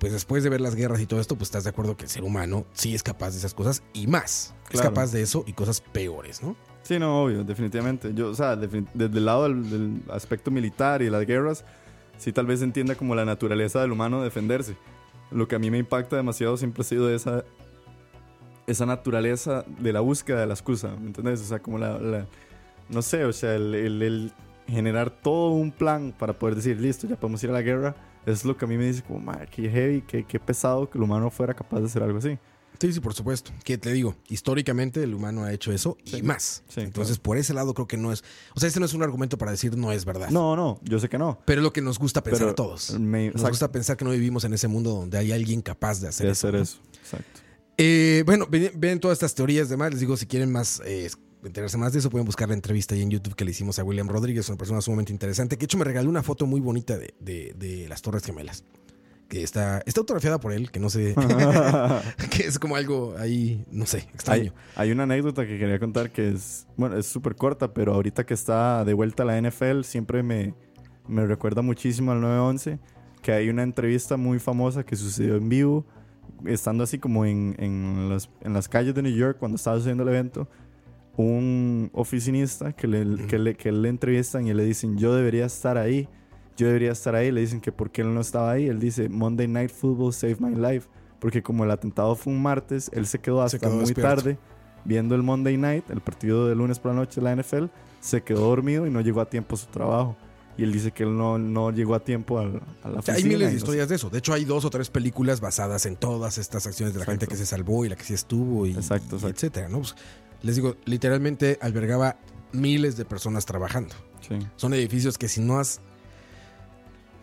Pues después de ver las guerras y todo esto, pues estás de acuerdo que el ser humano sí es capaz de esas cosas y más. Es capaz de eso y cosas peores, ¿no? Sí, no, obvio, definitivamente. Yo, o sea, desde el lado del, del aspecto militar y las guerras, sí tal vez entienda como la naturaleza del humano defenderse. Lo que a mí me impacta demasiado siempre ha sido esa, esa naturaleza de la búsqueda de la excusa, ¿me entendés? O sea, como la, la- no sé, o sea, el, el- el generar todo un plan para poder decir, listo, ya podemos ir a la guerra, es lo que a mí me dice como, madre, qué heavy, qué, qué pesado que el humano fuera capaz de hacer algo así. Sí, sí, por supuesto. Que te digo, históricamente el humano ha hecho eso y más. Sí, Entonces, por ese lado creo que no es. O sea, este no es un argumento para decir no es verdad. No, no, yo sé que no. Pero es lo que nos gusta pensar Pero a todos. me- Nos gusta pensar que no vivimos en ese mundo donde hay alguien capaz de hacer de eso. hacer ¿no? eso. Exacto. Eh, bueno, ven, ven todas estas teorías demás. Les digo, si quieren más eh, enterarse más de eso, pueden buscar la entrevista ahí en YouTube que le hicimos a William Rodríguez, una persona sumamente interesante. Que de hecho me regaló una foto muy bonita de, de- de las Torres Gemelas. Que está, está autografiada por él, que no sé. que es como algo ahí, no sé, extraño. Hay, hay una anécdota que quería contar que es, bueno, es súper corta, pero ahorita que está de vuelta a la NFL, siempre me, me recuerda muchísimo al 9-11, que hay una entrevista muy famosa que sucedió en vivo, estando así como en, en, las, en las calles de New York cuando estaba sucediendo el evento, un oficinista que le, que, le, que le entrevistan y le dicen, yo debería estar ahí, yo debería estar ahí, le dicen que por qué él no estaba ahí, él dice, Monday Night Football saved my life, porque como el atentado fue un martes, él se quedó hasta quedó muy despierto. tarde viendo el Monday Night, el partido de lunes por la noche de la NFL, se quedó dormido y no llegó a tiempo a su trabajo. Y él dice que él no, no llegó a tiempo al- a, la O sea, oficina. hay miles y de no sé. historias de eso. De hecho, hay dos o tres películas basadas en todas estas acciones de la Exacto. gente que se salvó y la que sí estuvo y, Exacto, y exacto. etcétera, ¿no? Pues, les digo, literalmente albergaba miles de personas trabajando. Sí. Son edificios que si no has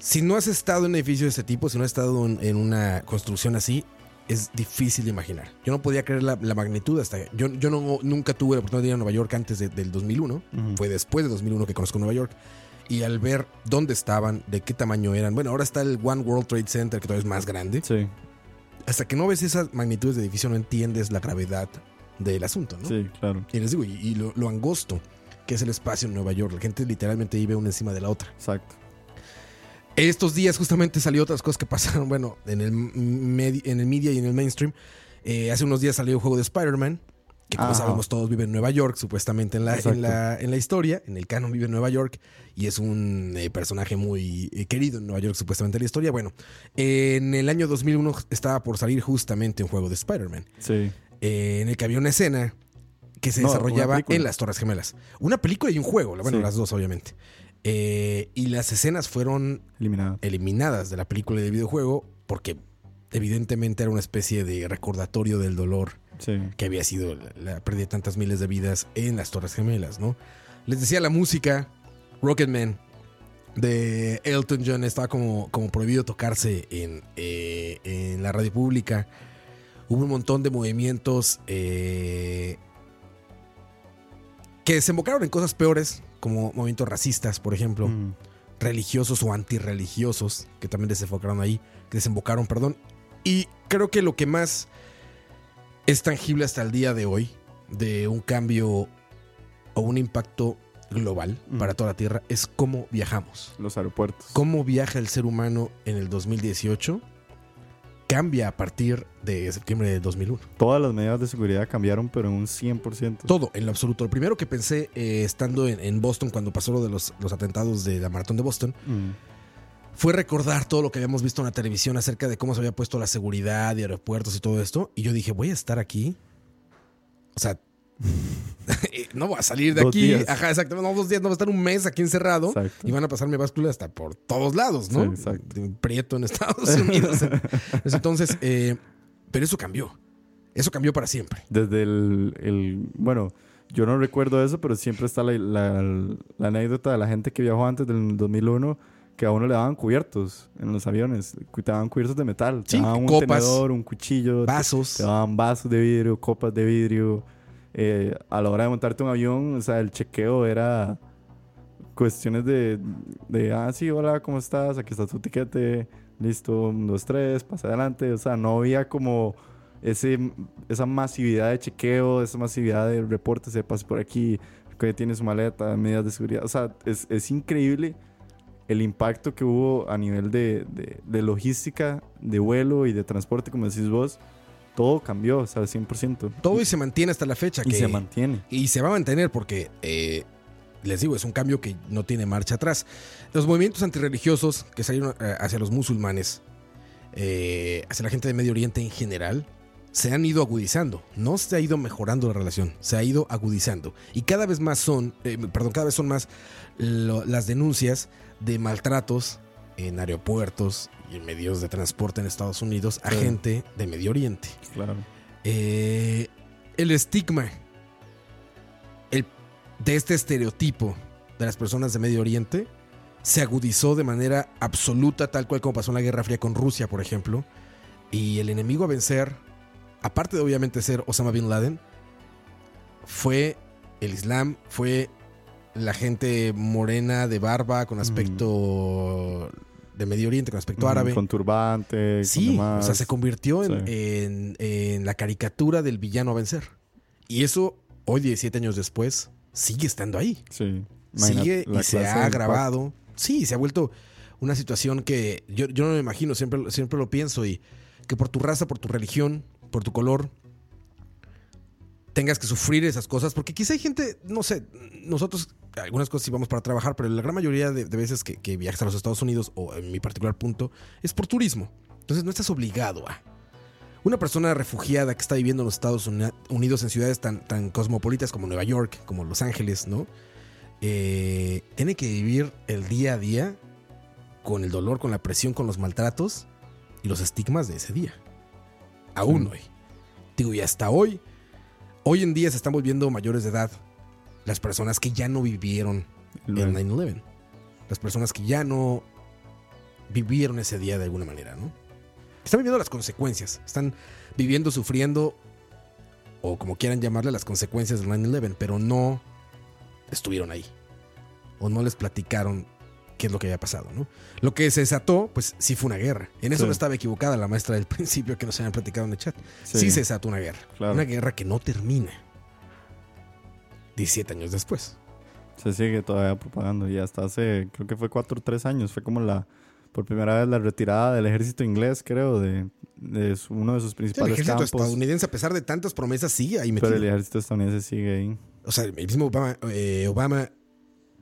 si no has estado en un edificio de este tipo, si no has estado en, en una construcción así, es difícil de imaginar. Yo no podía creer la, la magnitud hasta yo, yo no, nunca tuve la oportunidad de ir a Nueva York antes de- del 2001. Ujú. Fue después de 2001 que conozco Nueva York. Y al ver dónde estaban, de qué tamaño eran. Bueno, ahora está el One World Trade Center, que todavía es más grande. Sí, Hasta que no ves esas magnitudes de edificio, no entiendes la gravedad del asunto, ¿no? sí, claro. Y les digo, y, y lo, lo angosto que es el espacio en Nueva York. La gente literalmente vive una encima de la otra. Exacto. Estos días justamente salió otras cosas que pasaron, bueno, en el, medi- en el media y en el mainstream. Eh, hace unos días salió el juego de Spider-Man, que como Ajá. sabemos todos vive en Nueva York, supuestamente en la, en, la, en la historia, en el canon vive en Nueva York y es un eh, personaje muy eh, querido en Nueva York, supuestamente en la historia. Bueno, en el año 2001 estaba por salir justamente un juego de Spider-Man, Sí. en el que había una escena que se No, desarrollaba en las Torres Gemelas. Una película y un juego, bueno, Sí. las dos obviamente. Eh, y las escenas fueron Eliminada. eliminadas de la película y del videojuego porque evidentemente era una especie de recordatorio del dolor Sí. que había sido la, la pérdida de tantas miles de vidas en las Torres Gemelas, ¿no? Les decía la música, Rocketman de Elton John estaba como, como prohibido tocarse en, eh, en la radio pública. Hubo un montón de movimientos eh, que desembocaron en cosas peores, como movimientos racistas, por ejemplo Mm. religiosos o antirreligiosos que también desembocaron ahí, que desembocaron, perdón. Y creo que lo que más es tangible hasta el día de hoy de un cambio o un impacto global Mm. para toda la Tierra es cómo viajamos. Los aeropuertos. Cómo viaja el ser humano en el 2018 cambia a partir de septiembre de 2001. Todas las medidas de seguridad cambiaron, pero en un 100%. Todo, en lo absoluto. Lo primero que pensé eh, estando en, en Boston cuando pasó lo de los, los atentados de la maratón de Boston Mm. fue recordar todo lo que habíamos visto en la televisión acerca de cómo se había puesto la seguridad de aeropuertos y todo esto. Y yo dije, voy a estar aquí. O sea, no voy a salir de Dos aquí. días. Ajá, exactamente. No, dos días, no voy a estar un mes aquí encerrado. Exacto. Y van a pasarme báscula hasta por todos lados, ¿no? Sí, exacto. Prieto en Estados Unidos. Entonces, eh, pero eso cambió. Eso cambió para siempre. Desde el, el- Bueno, yo no recuerdo eso, pero siempre está la, la- la anécdota de la gente que viajó antes del 2001 que a uno le daban cubiertos en los aviones. Te daban cubiertos de metal. Sí, te daban un copas, tenedor, un cuchillo. te- Vasos. Te daban vasos de vidrio, copas de vidrio. Eh, a la hora de montarte un avión, o sea, el chequeo era cuestiones de, de, ah, sí, hola, ¿cómo estás? Aquí está tu tiquete, listo, un, dos, tres, pasa adelante. O sea, no había como ese, esa masividad de chequeo, esa masividad de reportes de pase por aquí, que tiene su maleta, medidas de seguridad. O sea, es, es increíble el impacto que hubo a nivel de, de- de logística, de vuelo y de transporte, como decís vos. Todo cambió, o sea, 100%. Todo y se mantiene hasta la fecha. y que, se mantiene. Y se va a mantener porque, eh, les digo, es un cambio que no tiene marcha atrás. Los movimientos antirreligiosos que salieron eh, hacia los musulmanes, eh, hacia la gente de Medio Oriente en general, se han ido agudizando. No se ha ido mejorando la relación, se ha ido agudizando. Y cada vez más son, eh, perdón, cada vez son más lo- las denuncias de maltratos en aeropuertos y en medios de transporte en Estados Unidos a Sí. gente de Medio Oriente. Claro. Eh, el estigma el- de este estereotipo de las personas de Medio Oriente se agudizó de manera absoluta, tal cual como pasó en la Guerra Fría con Rusia, por ejemplo. Y el enemigo a vencer, aparte de obviamente ser Osama Bin Laden, fue el Islam, fue la gente morena de barba con aspecto de Medio Oriente, con aspecto árabe. Con turbante. con Sí, demás. o sea, se convirtió en, Sí. en- en la caricatura del villano a vencer. Y eso, hoy 17 años después, sigue estando ahí. Sí. Imagínate sigue y se ha agravado. Sí, se ha vuelto una situación que yo, yo no me imagino, siempre, siempre lo pienso, y que por tu raza, por tu religión, por tu color, tengas que sufrir esas cosas, porque quizá hay gente, no sé, nosotros algunas cosas sí vamos para trabajar, pero la gran mayoría de, de veces que, que viajas a los Estados Unidos, o en mi particular punto, es por turismo. Entonces no estás obligado a... Una persona refugiada que está viviendo en los Estados Uni- Unidos en ciudades tan, tan cosmopolitas como Nueva York, como Los Ángeles, ¿no? Eh, tiene que vivir el día a día con el dolor, con la presión, con los maltratos y los estigmas de ese día. Aún Sí. hoy. Digo, y hasta hoy, hoy en día se están volviendo mayores de edad las personas que ya no vivieron el Luego. 9-11. Las personas que ya no vivieron ese día de alguna manera, ¿no? Están viviendo las consecuencias. Están viviendo, sufriendo, o como quieran llamarle, las consecuencias del 9-11, pero no estuvieron ahí. O no les platicaron qué es lo que había pasado, ¿no? Lo que se desató, pues sí fue una guerra. En eso Sí. no estaba equivocada la maestra del principio que nos habían platicado en el chat. Sí, se desató una guerra. Claro. Una guerra que no termina. 17 años después. Se sigue todavía propagando y hasta hace, creo que fue cuatro o tres años, fue como la, por primera vez la retirada del ejército inglés, creo, de, de uno de sus Sí, el principales ejército campos. estadounidense, a pesar de tantas promesas, sigue ahí Pero metido. el ejército estadounidense sigue ahí. O sea, el mismo Obama, eh, Obama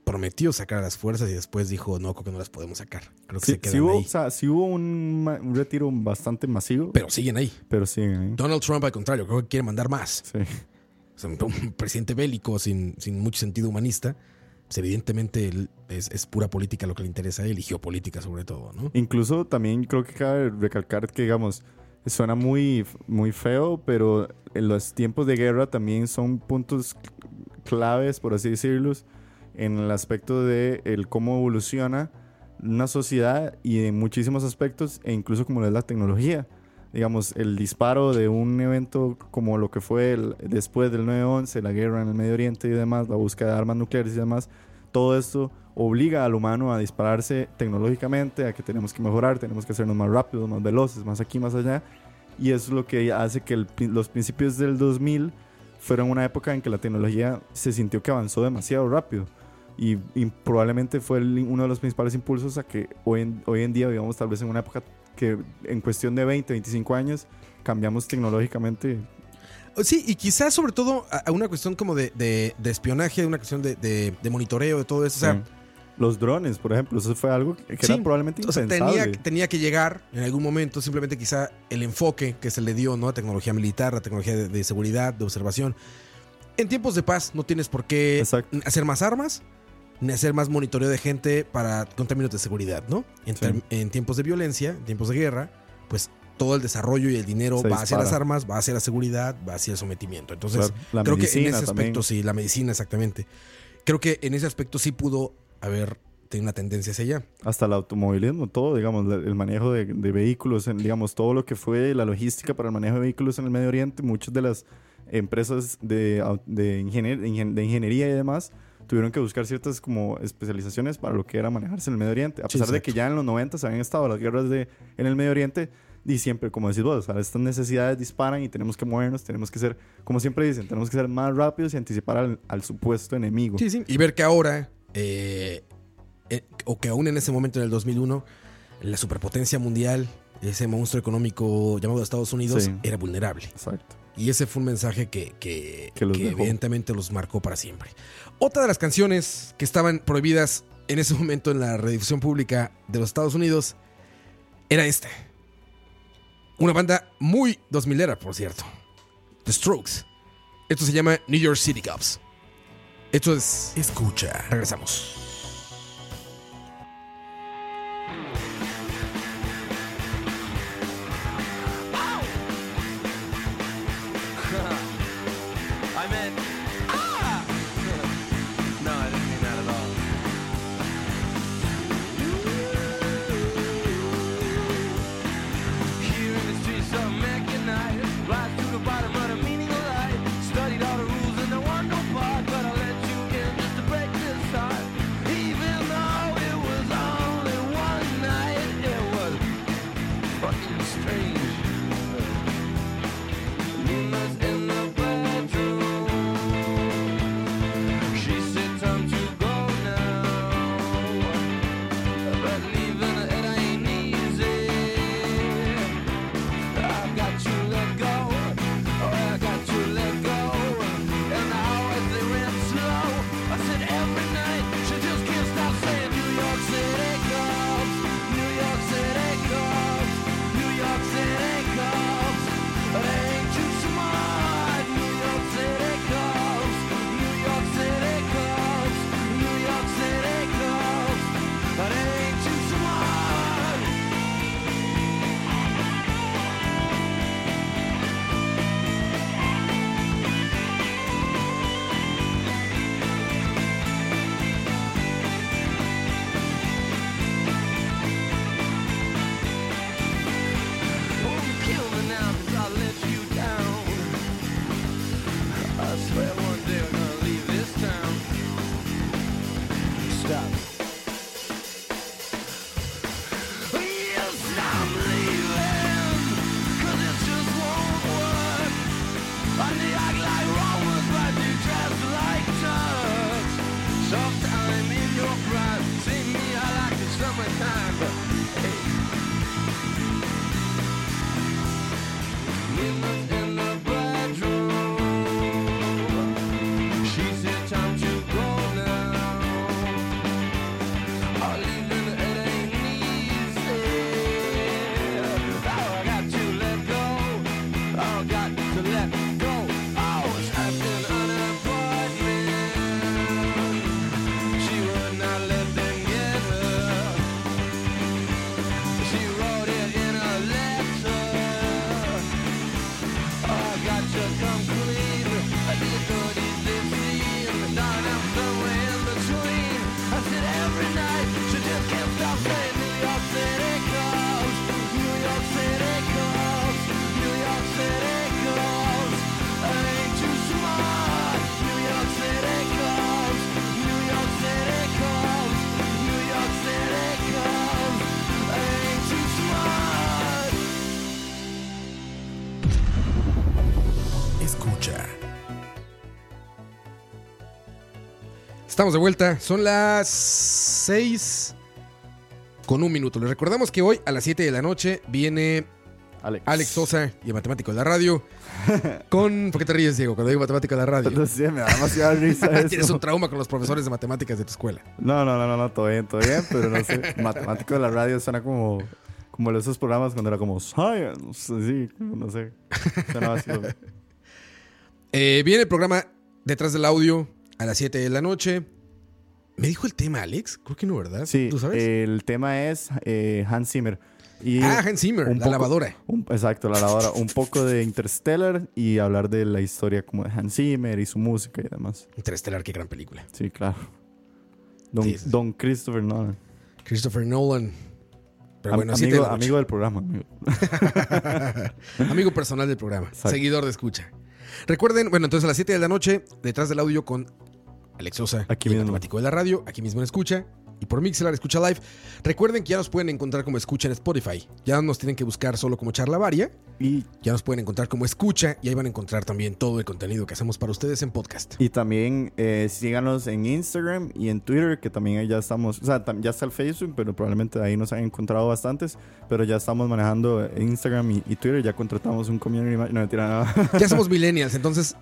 prometió sacar a las fuerzas y después dijo, no, creo que no las podemos sacar. Creo que Sí, se quedan sí hubo, ahí. o sea, sí hubo un, un retiro bastante masivo, pero, Pero siguen ahí. siguen ahí. Donald Trump, al contrario, creo que quiere mandar más. Sí. Un presidente bélico sin, sin mucho sentido humanista, pues evidentemente es, es pura política lo que le interesa a él sobre todo, ¿no? Incluso también creo que cabe recalcar que, digamos, suena muy, muy feo, pero en los tiempos de guerra también son puntos claves, por así decirlos, en el aspecto de el cómo evoluciona una sociedad y en muchísimos aspectos, e incluso como lo es la tecnología. Digamos, el disparo de un evento como lo que fue el- después del 9-11, la guerra en el Medio Oriente y demás, la búsqueda de armas nucleares y demás, todo esto obliga al humano a dispararse tecnológicamente, a que tenemos que mejorar, tenemos que hacernos más rápidos, más veloces, más aquí, más allá. Y eso es lo que hace que el los principios del 2000 fueron una época en que la tecnología se sintió que avanzó demasiado rápido. Y, y probablemente fue el- uno de los principales impulsos a que hoy en, hoy en día vivamos tal vez en una época que en cuestión de 20, 25 años cambiamos tecnológicamente. Sí, y quizás sobre todo a, una cuestión como de, de- de espionaje, una cuestión de, de- monitoreo, de todo eso. O sea, Sí. los drones, por ejemplo, eso fue algo que Sí, era probablemente o sea, impensable. tenía, tenía que llegar en algún momento, simplemente quizá el enfoque que se le dio, ¿no? A tecnología militar, a tecnología de, seguridad, de observación. En tiempos de paz no tienes por qué Exacto. hacer más armas, hacer más monitoreo de gente para con términos de seguridad, ¿no? En, Sí. en tiempos de violencia, en tiempos de guerra, pues todo el desarrollo y el dinero Se va hacia las armas, va hacia la seguridad, va hacia el sometimiento. Entonces, la creo que en ese también. aspecto sí, la medicina exactamente. Creo que en ese aspecto sí pudo haber tenido una tendencia hacia allá. hasta el automovilismo, todo, digamos, el manejo de, de vehículos, en, digamos, todo lo que fue la logística para el manejo de vehículos en el Medio Oriente, muchas de las empresas de, ingenier- de ingeniería y demás tuvieron que buscar ciertas como especializaciones para lo que era manejarse en el Medio Oriente. A pesar de que ya en los 90 se habían estado las guerras de, en el Medio Oriente, y siempre, como decís vos, estas necesidades disparan y tenemos que movernos, tenemos que ser, como siempre dicen, tenemos que ser más rápidos y anticipar al, al supuesto enemigo. Sí, sí. Y ver que ahora, eh, eh, o que aún en ese momento, en el 2001, la superpotencia mundial, ese monstruo económico llamado Estados Unidos, Sí. era vulnerable. Exacto. Y ese fue un mensaje que, que, Que los que evidentemente los marcó para siempre. Otra de las canciones que estaban prohibidas en ese momento en la redifusión pública de los Estados Unidos era esta. Una banda muy 2000era, por cierto. The Strokes. Esto se llama New York City Cops. Esto es... Escucha. Regresamos. Estamos de vuelta. Son las 6 con un minuto. Les recordamos que hoy a las 7 de la noche viene Alex. Alex Sosa y el matemático de la radio. Con. ¿Por qué te ríes, Diego, cuando digo matemático de la radio? No sé, me da demasiada risa Tienes un trauma con los profesores de matemáticas de tu escuela. No, no, no, no, no, todo bien, todo bien, pero no sé. Matemático de la radio suena como. Como esos programas cuando era como Science. Sí, no sé. Suena así. Eh, viene el programa Detrás del Audio a las 7 de la noche. ¿Me dijo el tema, Alex? Creo que no, ¿verdad? Sí, ¿Tú sabes? el tema es eh, Hans Zimmer. Y ah, Hans Zimmer, un la poco- lavadora. un- exacto, la lavadora. un poco de Interstellar y hablar de la historia como de Hans Zimmer y su música y demás. Interestelar, qué gran película. Sí, claro. Don, Sí, sí, sí. Don Christopher Nolan. Christopher Nolan. Pero Am- bueno, 7 de amigo, amigo del programa. amigo. Amigo personal del programa, Exacto. seguidor de escucha. Recuerden, bueno, entonces a las 7 de la noche, detrás del audio con Alex Sosa, Aquí el mismo. matemático de la radio, aquí mismo en Escucha, y por Mixelar Escucha Live. Recuerden que ya nos pueden encontrar como Escucha en Spotify. Ya nos tienen que buscar solo como Charla Varia. Y, Ya nos pueden encontrar como Escucha, y ahí van a encontrar también todo el contenido que hacemos para ustedes en podcast. y también eh, síganos en Instagram y en Twitter, que también ahí ya estamos. O sea, ya está el Facebook, pero probablemente ahí nos han encontrado bastantes. Pero ya estamos manejando Instagram y, y Twitter. Ya contratamos un community manager. No, mentira, nada. Ya somos millennials, entonces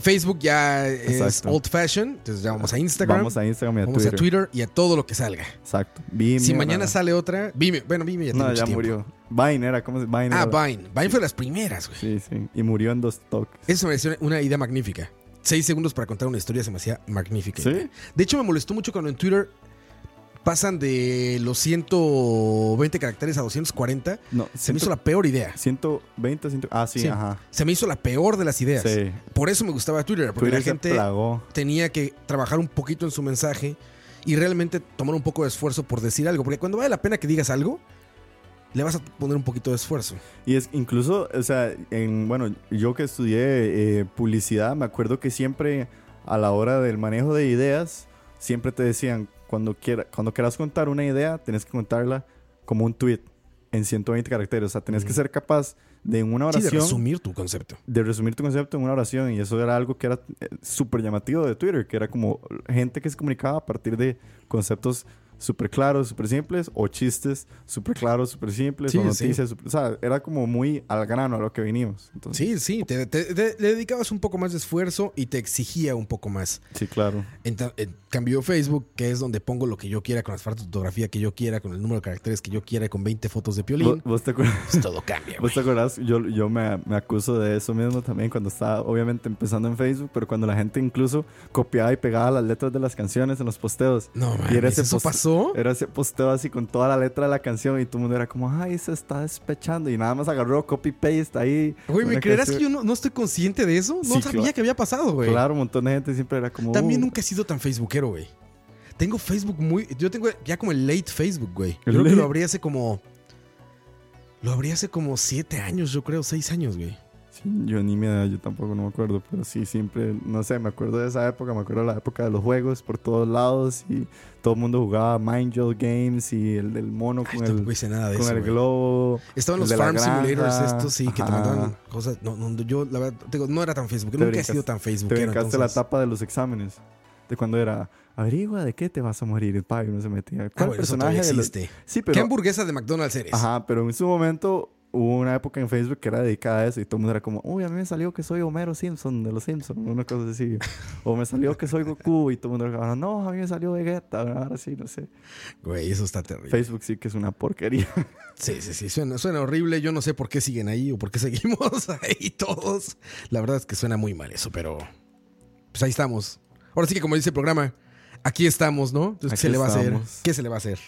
Facebook ya es old fashion. Entonces ya vamos a Instagram. Vamos a Instagram y a vamos Twitter. a Twitter y a todo lo que salga. Exacto. Vimeo, si mañana sale otra, Vimeo, bueno, Vimeo ya tiene No, mucho ya tiempo. murió. Vine era, ¿cómo se Vine Ah, era- Vine. Vine fue de las primeras, güey. Sí, sí. Y murió en dos toques. Eso me pareció una idea magnífica. Seis segundos para contar una historia se me hacía magnífica. Sí. De hecho, me molestó mucho cuando en Twitter pasan de los 120 caracteres a 240. No, Se me hizo la peor idea. 120, 100. Ah, sí, Sí. ajá. Se me hizo la peor de las ideas. Sí. Por eso me gustaba Twitter, porque Twitter la gente plagó. tenía que trabajar un poquito en su mensaje y realmente tomar un poco de esfuerzo por decir algo. Porque cuando vale la pena que digas algo, le vas a poner un poquito de esfuerzo. Y es incluso, o sea, en, bueno, yo que estudié eh, publicidad, me acuerdo que siempre a la hora del manejo de ideas, siempre te decían, cuando, quiera, cuando quieras contar una idea, tenés que contarla como un tweet en 120 caracteres. O sea, tenés que ser capaz de en una Sí, de oración... resumir tu concepto. de resumir tu concepto en una oración y eso era algo que era eh, súper llamativo de Twitter, que era como gente que se comunicaba a partir de conceptos súper claros, súper simples o chistes súper claros, súper simples Sí, o sí. noticias, súper- o sea, era como muy al grano a lo que vinimos. Entonces, Sí, sí, te, te- te- le dedicabas un poco más de esfuerzo y te exigía un poco más. sí, claro. En, en cambio Facebook, que es donde pongo lo que yo quiera, con las fotografía que yo quiera, con el número de caracteres que yo quiera, con 20 fotos de ¿Vos, piolín, vos te acuerdas? pues todo cambia, güey. ¿Vos te acordás? Yo, yo me, me acuso de eso mismo también cuando estaba obviamente empezando en Facebook, pero cuando la gente incluso copiaba y pegaba las letras de las canciones en los posteos. No, Y era ese ¿eso post- pasó? Era ese posteo así con toda la letra de la canción y todo el mundo era como, ay, se está despechando. Y nada más agarró copy-paste ahí. Güey, ¿me creerás que yo no, no estoy consciente de eso? No Sí, sabía claro. que había pasado, güey. Claro, un montón de gente siempre era como... También "Uh". nunca he sido tan facebookero, güey. Tengo Facebook muy... Yo tengo ya como el late Facebook, güey. Yo creo que lo abrí hace como... Lo abrí hace como siete años, yo creo, seis años, güey. Sí, yo ni me da, yo tampoco no me acuerdo, pero sí, siempre, no sé, me acuerdo de esa época, me acuerdo de la época de los juegos por todos lados y todo el mundo jugaba Mind Jolt Games y el del mono Ay, con el, hice nada de con eso, el güey. globo. Estaban el los la Farm Simulators estos, sí, que te mandaban cosas. No, no, yo, la verdad, te digo, no era tan Facebook. Te Nunca he sido tan Te Facebookero. brincaste la entonces- etapa de los exámenes, de cuando era, averigua de qué te vas a morir, el payo no se metía. Ah, ¿Cuál bueno, personaje todavía de los- existe. Sí, ¿Qué pero... hamburguesa de McDonald's eres? Ajá, pero en su momento hubo una época en Facebook que era dedicada a eso y todo el mundo era como, uy, a mí me salió que soy Homero Simpson de los Simpsons, una cosa así. o me salió que soy Goku y todo el mundo era como, no, a mí me salió Vegeta, ahora sí, no sé. Güey, eso está terrible. Facebook sí que es una porquería. Sí, sí, sí, suena, suena horrible. Yo no sé por qué siguen ahí o por qué seguimos ahí todos. La verdad es que suena muy mal eso, pero pues ahí estamos. Ahora sí que como dice el programa, aquí estamos, ¿no? Entonces, ¿qué se le va a hacer? ¿Qué se le va a hacer?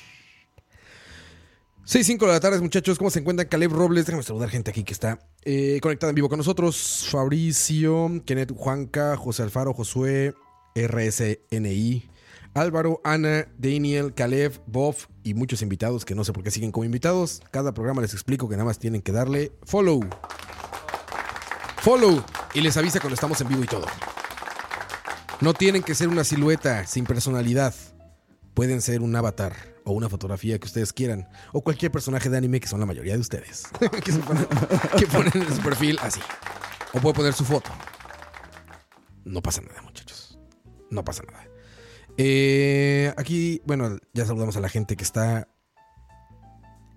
6, 5 de la tarde, muchachos. ¿Cómo se encuentran? Caleb Robles. Déjame saludar gente aquí que está eh, conectada en vivo con nosotros. Fabricio, Kenneth Juanca, José Alfaro, Josué, RSNI, Álvaro, Ana, Daniel, Caleb, Bob y muchos invitados que no sé por qué siguen como invitados. Cada programa les explico que nada más tienen que darle follow. Follow y les avisa cuando estamos en vivo y todo. No tienen que ser una silueta sin personalidad. Pueden ser un avatar o una fotografía que ustedes quieran. O cualquier personaje de anime que son la mayoría de ustedes. que, ponen, que ponen en su perfil así. O puede poner su foto. No pasa nada, muchachos. No pasa nada. Eh, aquí, bueno, ya saludamos a la gente que está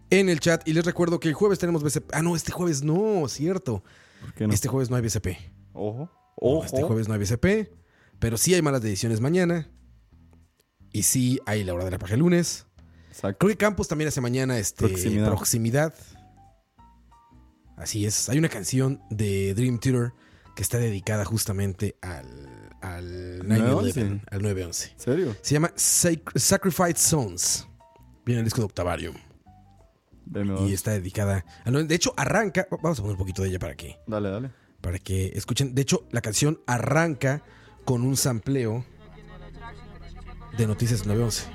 en el chat. Y les recuerdo que el jueves tenemos BCP. Ah, no, este jueves no, cierto. ¿Por qué no? Este jueves no hay BCP. Ojo. No, Ojo. este jueves no hay BCP. Pero sí hay malas decisiones mañana. Y sí hay la hora de la paja el lunes. Exacto. Creo que Campos también hace mañana este, Proximidad. proximidad. Así es. Hay una canción de Dream Theater que está dedicada justamente al, al 9-11. 9/11. Al 9-11. ¿En serio? Se llama Sac- Sacrificed Sons. Viene el disco de Octavarium. Y está dedicada. al 9 De hecho, arranca. Vamos a poner un poquito de ella para que, Dale, dale. para que escuchen. De hecho, la canción arranca con un sampleo de Noticias 911.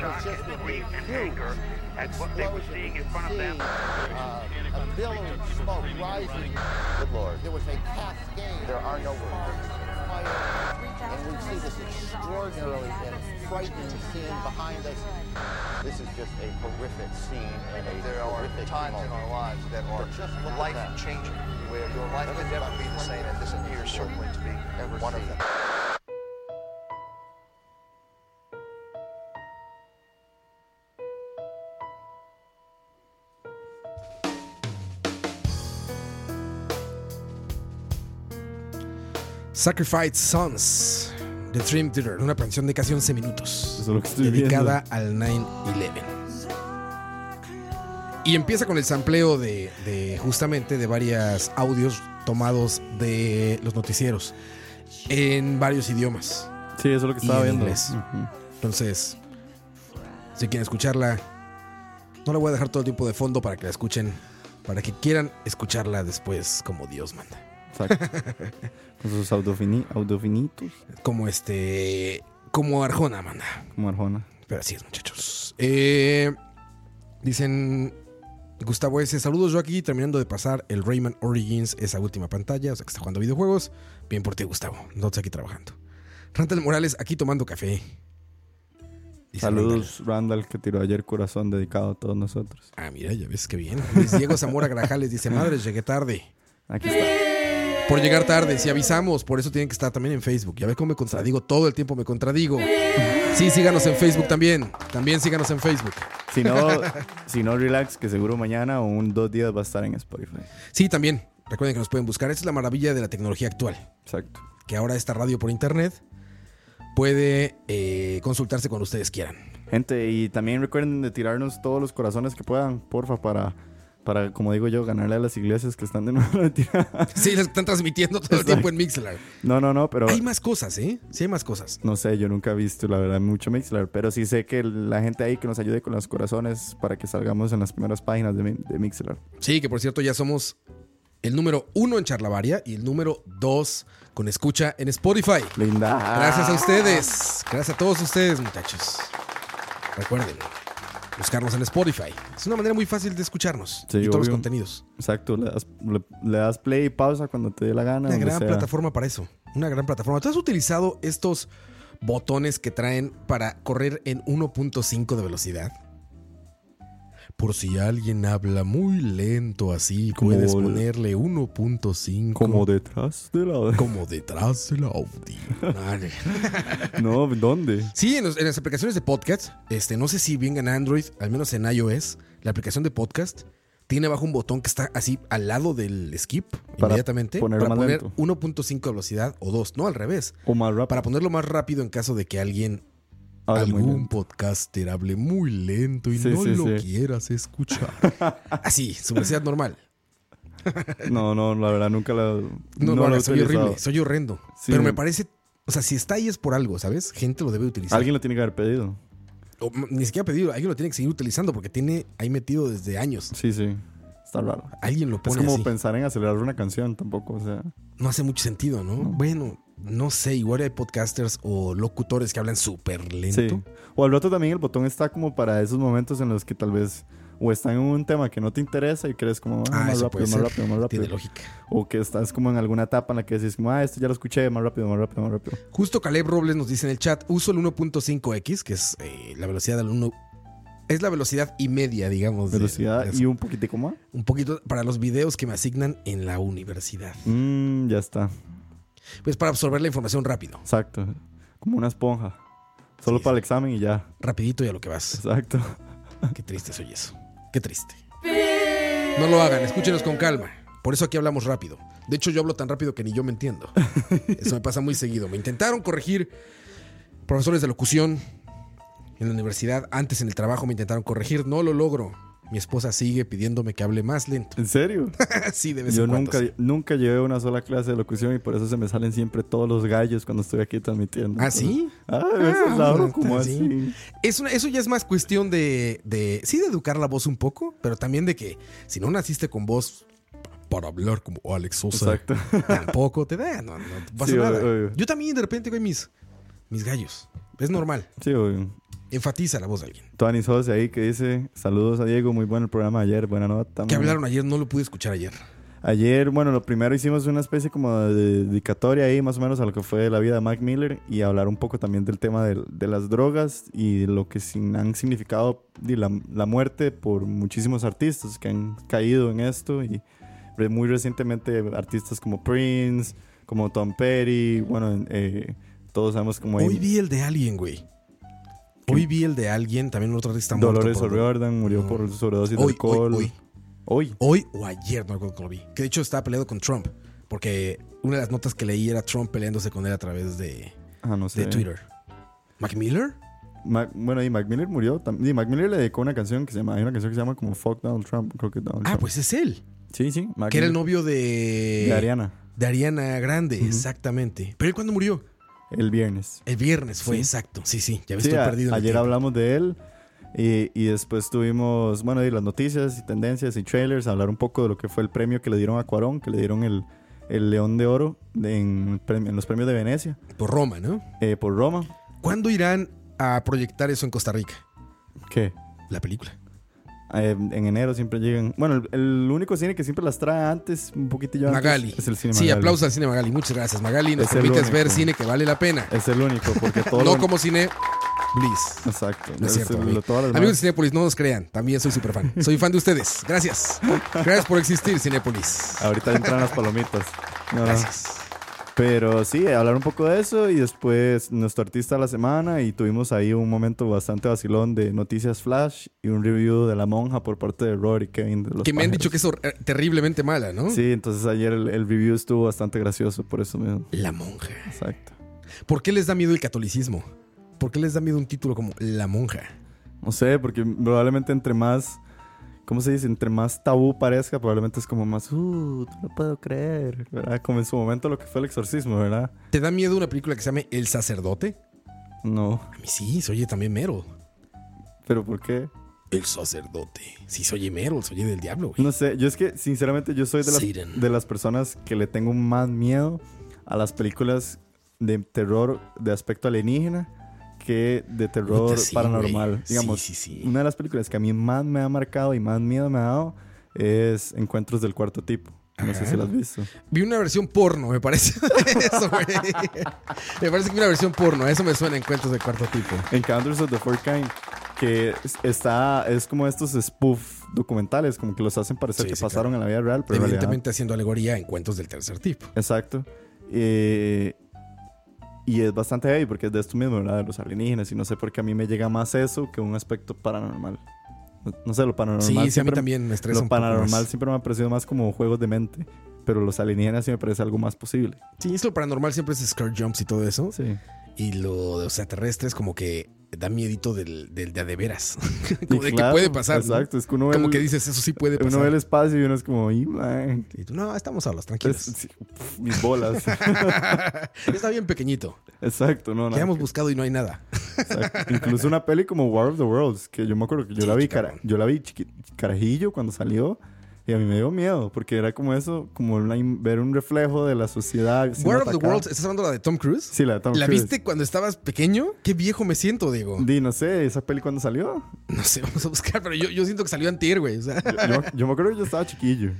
shock, and grief and anger at what they were seeing in front of them. Uh, a billowing smoke rising. Good Lord. There was a cascade. There are no words. And we see this extraordinarily and frightening scene behind us. This is just a horrific scene and a There are horrific times in our lives that are just look at life that. changing, where your life could never be the same, and this appears certainly to be one of them. Sacrificed Sons de Dream Theater, una canción de casi 11 minutos. Dedicada al 9-11. Y empieza con el sampleo de, de justamente de varios audios tomados de los noticieros en varios idiomas. Sí, eso es lo que estaba en viendo. inglés. Entonces, si quieren escucharla, no la voy a dejar todo el tiempo de fondo para que la escuchen, para que quieran escucharla después como Dios manda. Exacto. Con sus autofini- autofinitos, Como este, como Arjona manda. como Arjona. Pero así es, muchachos. Eh, dicen Gustavo S. Saludos, yo aquí terminando de pasar el Rayman Origins, esa última pantalla, o sea que está jugando videojuegos. Bien por ti, Gustavo. Nosotros aquí trabajando. Rantel Morales, aquí tomando café. Dice Saludos, Randall, que tiró ayer corazón dedicado a todos nosotros. Randall. Ah, mira, ya ves que bien. Luis Diego Zamora Grajales dice: Madres, llegué tarde. Aquí está. Por llegar tarde, si avisamos, por eso tienen que estar también en Facebook. Ya ves cómo me contradigo, todo el tiempo me contradigo. Sí, síganos en Facebook también. También síganos en Facebook. Si no, si no, relax, que seguro mañana o un dos días va a estar en Spotify. Sí, también. Recuerden que nos pueden buscar. Esta es la maravilla de la tecnología actual. Exacto. Que ahora esta radio por internet puede eh, consultarse cuando ustedes quieran. Gente, y también recuerden de tirarnos todos los corazones que puedan, porfa, para, para como digo yo, ganarle a las iglesias que están de nuevo retiradas. Sí, les están transmitiendo todo el tiempo en Mixler. No, no, no, pero Hay más cosas, ¿eh? Sí, hay más cosas. no sé, yo nunca he visto, la verdad, mucho Mixler, pero sí sé que la gente ahí que nos ayude con los corazones para que salgamos en las primeras páginas de, de Mixler. Sí, que por cierto ya somos el número uno en Charlavaria y el número dos con escucha en Spotify. Linda. Gracias a ustedes. Gracias a todos ustedes, muchachos. Recuerden, buscarnos en Spotify. Es una manera muy fácil de escucharnos Sí, y todos los contenidos. Exacto, le das, le, le das play y pausa cuando te dé la gana. Una gran sea. plataforma para eso. Una gran plataforma. ¿Tú has utilizado estos botones que traen para correr en 1.5 de velocidad? Por si alguien habla muy lento así, Como puedes ponerle 1.5 Como detrás de la... como detrás del audio. Vale. No, ¿dónde? Sí, en, los- en las aplicaciones de podcast, este, no sé si venga en Android, al menos en iOS, la aplicación de podcast tiene abajo un botón que está así al lado del skip Para inmediatamente ponerlo para poner lento. 1.5 de velocidad o 2, no al revés, O más rápido. para ponerlo más rápido en caso de que alguien, Habla muy algún podcaster hable muy lento y Sí, no sí, lo sí. quieras escuchar. Así, su velocidad normal. No, no, la verdad nunca la. No, he hagas, soy horrible, soy horrendo. Pero me parece, o sea, si está ahí es por algo, ¿sabes? Gente lo debe utilizar. Alguien lo tiene que haber pedido. O, ni siquiera pedido, alguien lo tiene que seguir utilizando porque tiene ahí metido desde años. Sí, sí. Está raro. Alguien lo Es pone como así. pensar en acelerar una canción tampoco, o sea. No hace mucho sentido, ¿no? Bueno, no sé, igual hay podcasters o locutores que hablan súper lento. Sí. O al rato también el botón está como para esos momentos en los que tal vez o están en un tema que no te interesa y crees como ah, Ah, más rápido, más rápido, más rápido. Tiene lógica. O que estás como en alguna etapa en la que decís como, ah, esto ya lo escuché, más rápido, más rápido, más rápido. Justo Caleb Robles nos dice en el chat, uso el 1.5x, que es eh, la velocidad del 1... Es la velocidad y media, digamos. Velocidad de- y un poquitico más. un poquito para los videos que me asignan en la universidad. Mmm, ya está. Pues para absorber la información rápido. Exacto. Como una esponja. Solo Sí, para el examen y ya. Rapidito y a lo que vas. Exacto. Qué triste soy eso. Qué triste. No lo hagan, escúchenos con calma. Por eso aquí hablamos rápido. De hecho, yo hablo tan rápido que ni yo me entiendo. Eso me pasa muy seguido. Me intentaron corregir profesores de locución en la universidad. Antes en el trabajo me intentaron corregir. No lo logro. Mi esposa sigue pidiéndome que hable más lento. ¿En serio? sí, de vez Yo en cuando. nunca, sí. nunca llevé una sola clase de locución y por eso se me salen siempre todos los gallos cuando estoy aquí transmitiendo. ¿Ah, sí? Ah, eso es Lauro, como sí. así. Es una- eso ya es más cuestión de, de. Sí, de educar la voz un poco, pero también de que si no naciste con voz para hablar como Alex Sosa, Exacto. tampoco te da, no, no te pasa Sí, nada. obvio, obvio. Yo también de repente con mis, mis gallos. Es normal. Sí, obvio. Enfatiza la voz de alguien. Tuanis José ahí que dice, saludos a Diego, muy bueno el programa ayer, buena nota. Que man". hablaron ayer, no lo pude escuchar ayer. Ayer, bueno, lo primero hicimos una especie como de dedicatoria ahí más o menos a lo que fue la vida de Mac Miller y hablar un poco también del tema del- de, las drogas y de lo que sin- han significado la, la muerte por muchísimos artistas que han caído en esto y muy recientemente artistas como Prince, como Tom Petty, bueno, eh, todos sabemos como Hoy vi el de alguien, güey. Hoy vi el de alguien, también otro artista muerto Dolores O'Riordan murió No. por sobredosis de Hoy, hoy, alcohol. hoy. Hoy. Hoy o ayer, no recuerdo cuándo lo vi. Que de hecho estaba peleado con Trump. Porque una de las notas que leí era Trump peleándose con él a través de, Ah, no sé. de Twitter. ¿Mac Miller? Mac- bueno, y Mac Miller murió. Y Mac Miller le dedicó una canción que se llama, hay una canción que se llama como Fuck Donald Trump, creo que Donald Ah, Trump. pues es él. Sí, sí. Mac Que era el novio de. de Ariana, De Ariana Grande, exactamente. Pero él cuando murió. El viernes. El viernes fue, Sí. exacto. Sí, sí, ya ves, Sí, estoy a- perdido. ayer hablamos de él y, y después tuvimos, bueno, y las noticias y tendencias y trailers, hablar un poco de lo que fue el premio que le dieron a Cuarón, que le dieron el, el León de Oro en, en los premios de Venecia Por Roma, ¿no? eh, por Roma. ¿Cuándo irán a proyectar eso en Costa Rica? ¿Qué? La película. Eh, en enero siempre llegan. Bueno, el, el único cine que siempre las trae antes, un poquitillo antes, Magali. es el cine Sí, Magali. aplausos al cine Magali. Muchas gracias, Magali. Nos permites ver cine que vale la pena. Es el único, porque todo no lo- como cine Bliss. Exacto. No es cierto. el- amigo. Amigos de Cinepolis, no nos crean. También soy súper fan. Soy fan de ustedes. Gracias. Gracias por existir, Cinepolis. Ahorita entran las palomitas. No. Gracias. Pero sí, hablar un poco de eso y después nuestro artista de la semana y tuvimos ahí un momento bastante vacilón de noticias flash y un review de La Monja por parte de Rory Kane. De los Que me han Pájaros. dicho que es eh, terriblemente mala, ¿no? Sí, entonces ayer el, el review estuvo bastante gracioso por eso mismo. La monja. Exacto. ¿Por qué les da miedo el catolicismo? ¿Por qué les da miedo un título como La monja? No sé, porque probablemente entre más, ¿cómo se dice? Entre más tabú parezca, probablemente es como más, uh, no lo puedo creer, ¿verdad? Como en su momento lo que fue el exorcismo, ¿verdad? ¿Te da miedo una película que se llame El sacerdote? No, A mí sí, se oye también Meryl. pero ¿por qué? El sacerdote. Sí, Meryl, se oye del diablo, güey. No sé, yo es que sinceramente yo soy de las, de las personas que le tengo más miedo a las películas de terror de aspecto alienígena que de terror Puta, sí, paranormal. güey. Digamos, Sí, sí, sí. una de las películas que a mí más me ha marcado y más miedo me ha dado es Encuentros del Cuarto Tipo. No sé si la has visto. Vi una versión porno, me parece. Eso, güey. Me parece que vi una versión porno. Eso me suena a encuentros de cuarto tipo. Encounters of the Fourth Kind, que es- está, es como estos spoof documentales, como que los hacen parecer que pasaron en la vida real, pero en realidad Evidentemente haciendo alegoría a encuentros del tercer tipo. Exacto. Eh, y es bastante heavy porque es de esto mismo, ¿verdad? De los alienígenas. Y no sé por qué a mí me llega más eso que un aspecto paranormal. No, no sé, lo paranormal. Sí, sí, a mí también me estresa Lo un poco paranormal más. siempre me ha parecido más como juegos de mente. Pero los alienígenas sí me parece algo más posible. Sí, es lo paranormal siempre es scare jumps y todo eso. Sí. Y lo de los extraterrestres como que da miedito del, del de a de veras. como de claro, que puede pasar. ¿no? Exacto. Es que uno ve, Como el, que dices, eso sí puede uno pasar. ve el espacio y uno es como. Y tú, no, estamos solos, Es- tranquilos. sí, pf, mis bolas. Está bien pequeñito. exacto. No, Ya nada hemos que- buscado y no hay nada. Exacto. Incluso una peli como War of the Worlds, que yo me acuerdo que yo Sí, la vi, cara- yo la vi chiqui- carajillo cuando salió Y a mí me dio miedo, porque era como eso, como una ver un reflejo de la sociedad. War of the. Worlds, ¿estás hablando de la de Tom Cruise? Sí, la de Tom ¿La Cruise. viste cuando estabas pequeño? Qué viejo me siento, Diego. Di, no sé, ¿esa peli cuando salió? No sé, vamos a buscar, pero yo, yo siento que salió antier, güey. O sea, Yo, yo- yo me acuerdo que yo estaba chiquillo.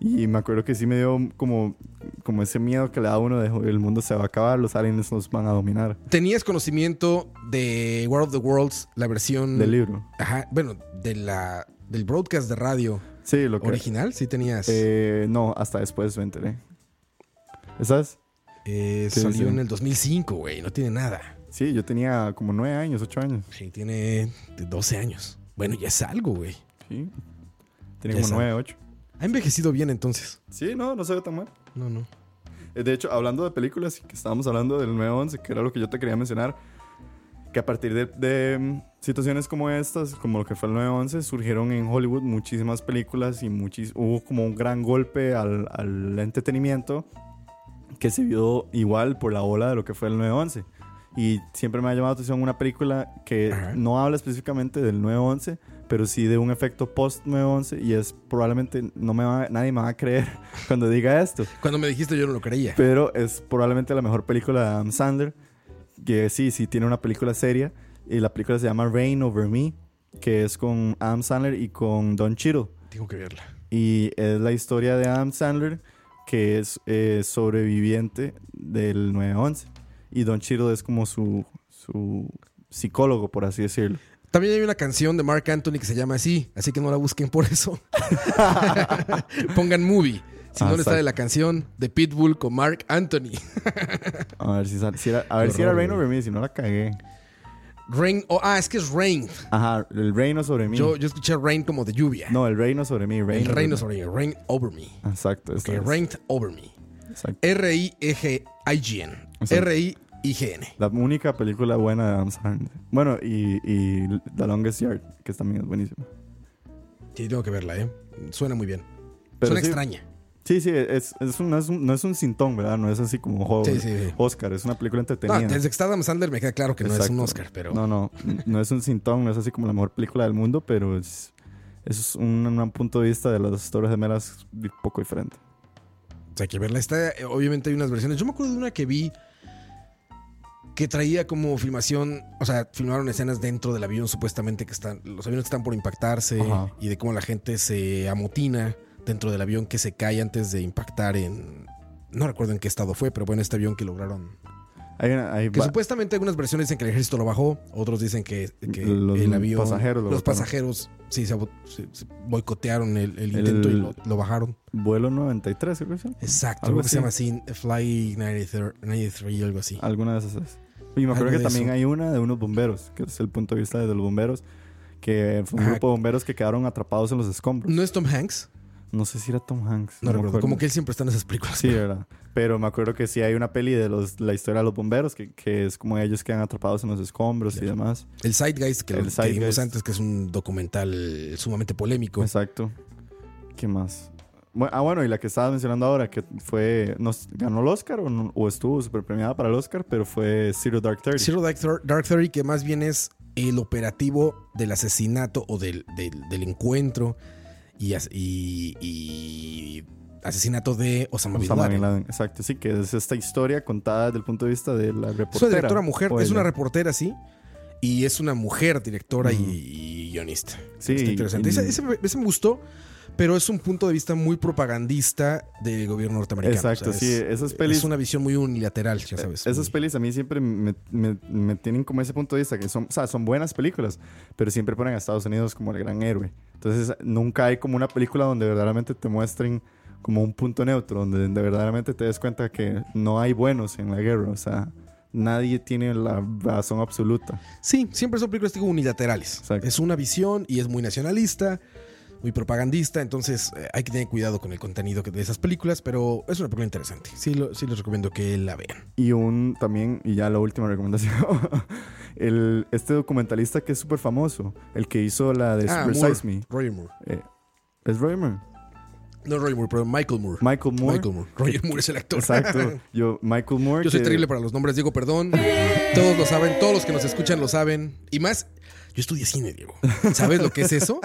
Y me acuerdo que sí me dio como, como ese miedo que le da a uno de "Joder, el mundo se va a acabar, los aliens nos van a dominar. ¿Tenías conocimiento de War of the Worlds, la versión... Del libro. Ajá, bueno, de la, del broadcast de radio Sí, lo que... original, sí tenías. Eh, no, hasta después me enteré. ¿Sabes? Eh, salió en el 2005, güey, no tiene nada. Sí, yo tenía como nueve años, ocho años. Sí, tiene 12 años. Bueno, ya es algo, güey. Sí. Tenía Ya como sabe. nueve, ocho. Ha envejecido bien entonces. Sí, no, no se ve tan mal. No, no. Eh, De hecho, hablando de películas, que estábamos hablando del 911, que era lo que yo te quería mencionar, que a partir de, de, mm, situaciones como estas, como lo que fue el 911, surgieron en Hollywood muchísimas películas y muchis, hubo como un gran golpe al, al entretenimiento que se vio igual por la ola de lo que fue el 911. Y siempre me ha llamado la atención una película que Ajá. no habla específicamente del 911, pero sí de un efecto post-911 y es probablemente, no me va, nadie me va a creer cuando diga esto, Cuando me dijiste yo no lo creía. pero es probablemente la mejor película de Adam Sandler. Que sí, sí tiene una película seria. Y la película se llama Rain Over Me, que es con Adam Sandler y con Don Cheadle. Tengo que verla. Y es la historia de Adam Sandler, que es eh, sobreviviente del 9-11. Y Don Cheadle es como su, su psicólogo, por así decirlo. También hay una canción de Mark Anthony que se llama así, así que no la busquen por eso. Pongan movie. Si Ah, no le sale la canción de Pitbull con Mark Anthony. A ver si, era, a ver si era Rain. Over Me, si no la cagué. Rain. oh, ah, es que es Rain. Ajá, el reino sobre mí. Yo, yo escuché Rain como de lluvia. No, el reino sobre mí. Rain el over reino sobre mí. Rain over me. Exacto. Ok, esa es. Rain over me. Exacto. R-I-I-G-N. La única película buena de Adam Sandler. Bueno, y, y The Longest Yard, que también es buenísima. Sí, tengo que verla, ¿eh? Suena muy bien. Pero Suena sí, extraña. Sí, sí, es, es un, no, es un, no es un sintón, ¿verdad? No es así como jo- Sí, sí, sí. Oscar, es una película No, entretenida. desde que está Adam Sandler me queda claro que no es un. Oscar, pero. No, no, no es un sintón, no es así como la mejor película del mundo, pero es, es un, un punto de vista de las Torres Gemelas un poco diferente. O sea, hay que verla. Está, obviamente hay unas versiones. Yo me acuerdo de una que vi que traía como filmación, o sea, filmaron escenas dentro del avión supuestamente que están, los aviones están por impactarse Ajá. y de cómo la gente se amotina dentro del avión que se cae antes de impactar en, no recuerdo en qué estado fue, pero bueno, este avión que lograron. Hay, una- hay Que supuestamente algunas versiones dicen que el ejército lo bajó, otros dicen que, que Los el avión, pasajeros lo los botaron. pasajeros, sí, se, se- se boicotearon el, el intento y El- lo, lo bajaron. vuelo 93, creo que es. Exacto, Algo que se llama así, Fly 93, 93 algo así. Alguna de esas es. Y me acuerdo que también eso. hay una de unos bomberos, que es el punto de vista de los bomberos, que fue un Ajá. grupo de bomberos que quedaron atrapados en los escombros. ¿No es Tom Hanks? No sé si era Tom Hanks. No, recuerdo. Como que él siempre está en esas películas. Sí, ¿verdad? Pero me acuerdo que sí hay una peli de los, la historia de los bomberos, que, que es como ellos quedan atrapados en los escombros y demás. El Zeitgeist, que, El lo que Zeitgeist. vimos antes, que es un documental sumamente polémico. Exacto. ¿Qué más? Ah, bueno, y la que estabas mencionando ahora, que fue. ¿nos ¿Ganó el Oscar o, no- o estuvo súper premiada para el Oscar? Pero fue Zero Dark Thirty. Zero Dark, Dark Thirty, que más bien es el operativo del asesinato o del, del- del encuentro y, y- y asesinato de Osama, Bin Osama Laden. Bin Laden, Exacto, sí, que es esta historia contada desde el punto de vista de la reportera. Es una directora mujer, es una reportera, sí. Y es una mujer directora y- guionista. Sí, Está interesante. Ese, ese ese me gustó, pero es un punto de vista muy propagandista del gobierno norteamericano. Exacto, O sea, sí, es- esas pelis- Es una visión muy unilateral, ya sabes. Esas muy- pelis a mí siempre me, me- me tienen como ese punto de vista, que son, o sea, son buenas películas, pero siempre ponen a Estados Unidos como el gran héroe. Entonces, nunca hay como una película donde verdaderamente te muestren como un punto neutro, donde de verdaderamente te des cuenta que no hay buenos en la guerra, o sea, nadie tiene la razón absoluta. Sí, siempre son películas digo, unilaterales. Exacto. Es una visión y es muy nacionalista, muy propagandista, entonces eh, hay que tener cuidado con el contenido de esas películas, pero es una película interesante. Sí, lo- sí les recomiendo que la vean. Y un también, y ya la última recomendación, el, este documentalista que es súper famoso, el que hizo la de Ah, Moore, Me. Roger Moore. Eh, ¿Es Roy Moore? No Roger Moore, pero Michael Moore. Michael Moore. Michael Moore. Roger Moore es el actor. Exacto. Yo, Michael Moore. Yo soy que- terrible para los nombres, Diego, perdón. Todos lo saben, todos los que nos escuchan lo saben. Y más, yo estudié cine, Diego. ¿Sabes lo que es eso?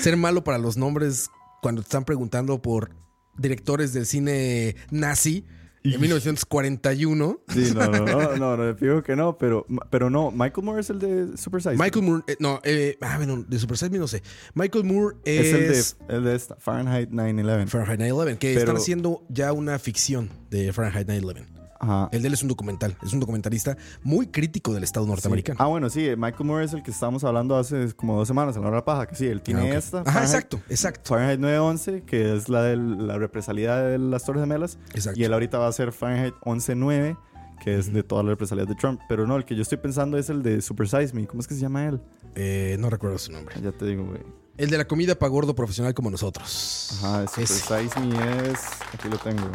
Ser malo para los nombres cuando te están preguntando por directores del cine nazi en 1941. Sí, no, no, no, no, no, fijo que no, pero, pero no, Michael Moore es el de Super Size. Michael Moore, eh, no, eh, ah, bueno, de Super Size Me no sé. Michael Moore es, es, el de, el de esta, Fahrenheit 9-11. Fahrenheit 9/11, que Pero- están haciendo ya una ficción de Fahrenheit 9/11. Ajá. El de él es un documental, es un documentalista muy crítico del Estado norteamericano. Ah, bueno, sí, Michael Moore es el que estábamos hablando hace como dos semanas en la hora de paja, que sí, él tiene Ah, esta. Ajá, Fahrenheit- exacto, exacto. Fahrenheit 911, que es la de la represalia de las Torres Gemelas. Exacto. Y él ahorita va a hacer Fahrenheit 11-9, que es de todas las represalias de Trump. Pero no, el que yo estoy pensando es el de Super Size Me. ¿Cómo es que se llama él? Eh, no recuerdo su nombre. Ya te digo, güey. El de la comida para gordo profesional como nosotros. Ajá, Super. Size Me es. Aquí lo tengo.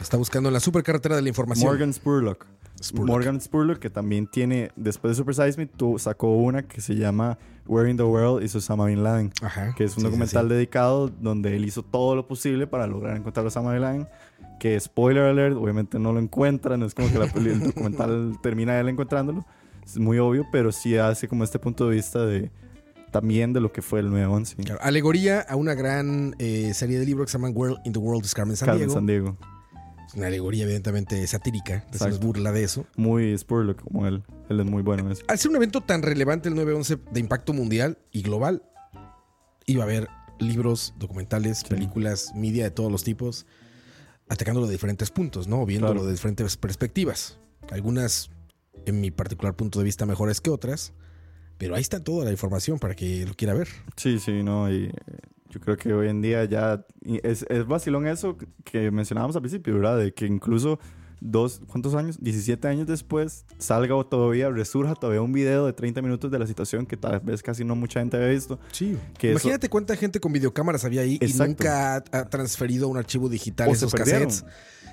Está buscando en la supercarretera de la información. Morgan Spurlock. Spurlock. Morgan Spurlock, que también tiene, después de Super Size Me, tu- sacó una que se llama Where in the World is Osama Bin Laden. Ajá. que es un Sí, sí, documental sí. dedicado donde él hizo todo lo posible para lograr encontrar a Osama Bin Laden. Que spoiler alert, obviamente no lo encuentran, es como que la el documental termina él encontrándolo. Es muy obvio, pero sí hace como este punto de vista de también de lo que fue el 9-11. Claro, alegoría a una gran eh, serie de libros que se llaman World in the World is Carmen San Carmen Diego. San Diego. Una alegoría evidentemente satírica, se nos burla de eso. Muy Spurlock como él. Él es muy bueno en eso. Al ser un evento tan relevante el 9-11 de impacto mundial y global, iba a haber libros, documentales, películas, media de todos los tipos, atacándolo de diferentes puntos, ¿no? Viéndolo Claro. de diferentes perspectivas. Algunas, en mi particular punto de vista, mejores que otras, pero ahí está toda la información para que lo quiera ver. Sí, sí, no. Y yo creo que hoy en día ya es, es vacilón eso que mencionábamos al principio, ¿verdad? De que incluso dos, ¿cuántos años? 17 años después salga o todavía, resurja todavía un video de 30 minutos de la situación que tal vez casi no mucha gente había visto. Sí. Que eso- Imagínate cuánta gente con videocámaras había ahí Exacto. y nunca ha, transferido un archivo digital O esos cassettes.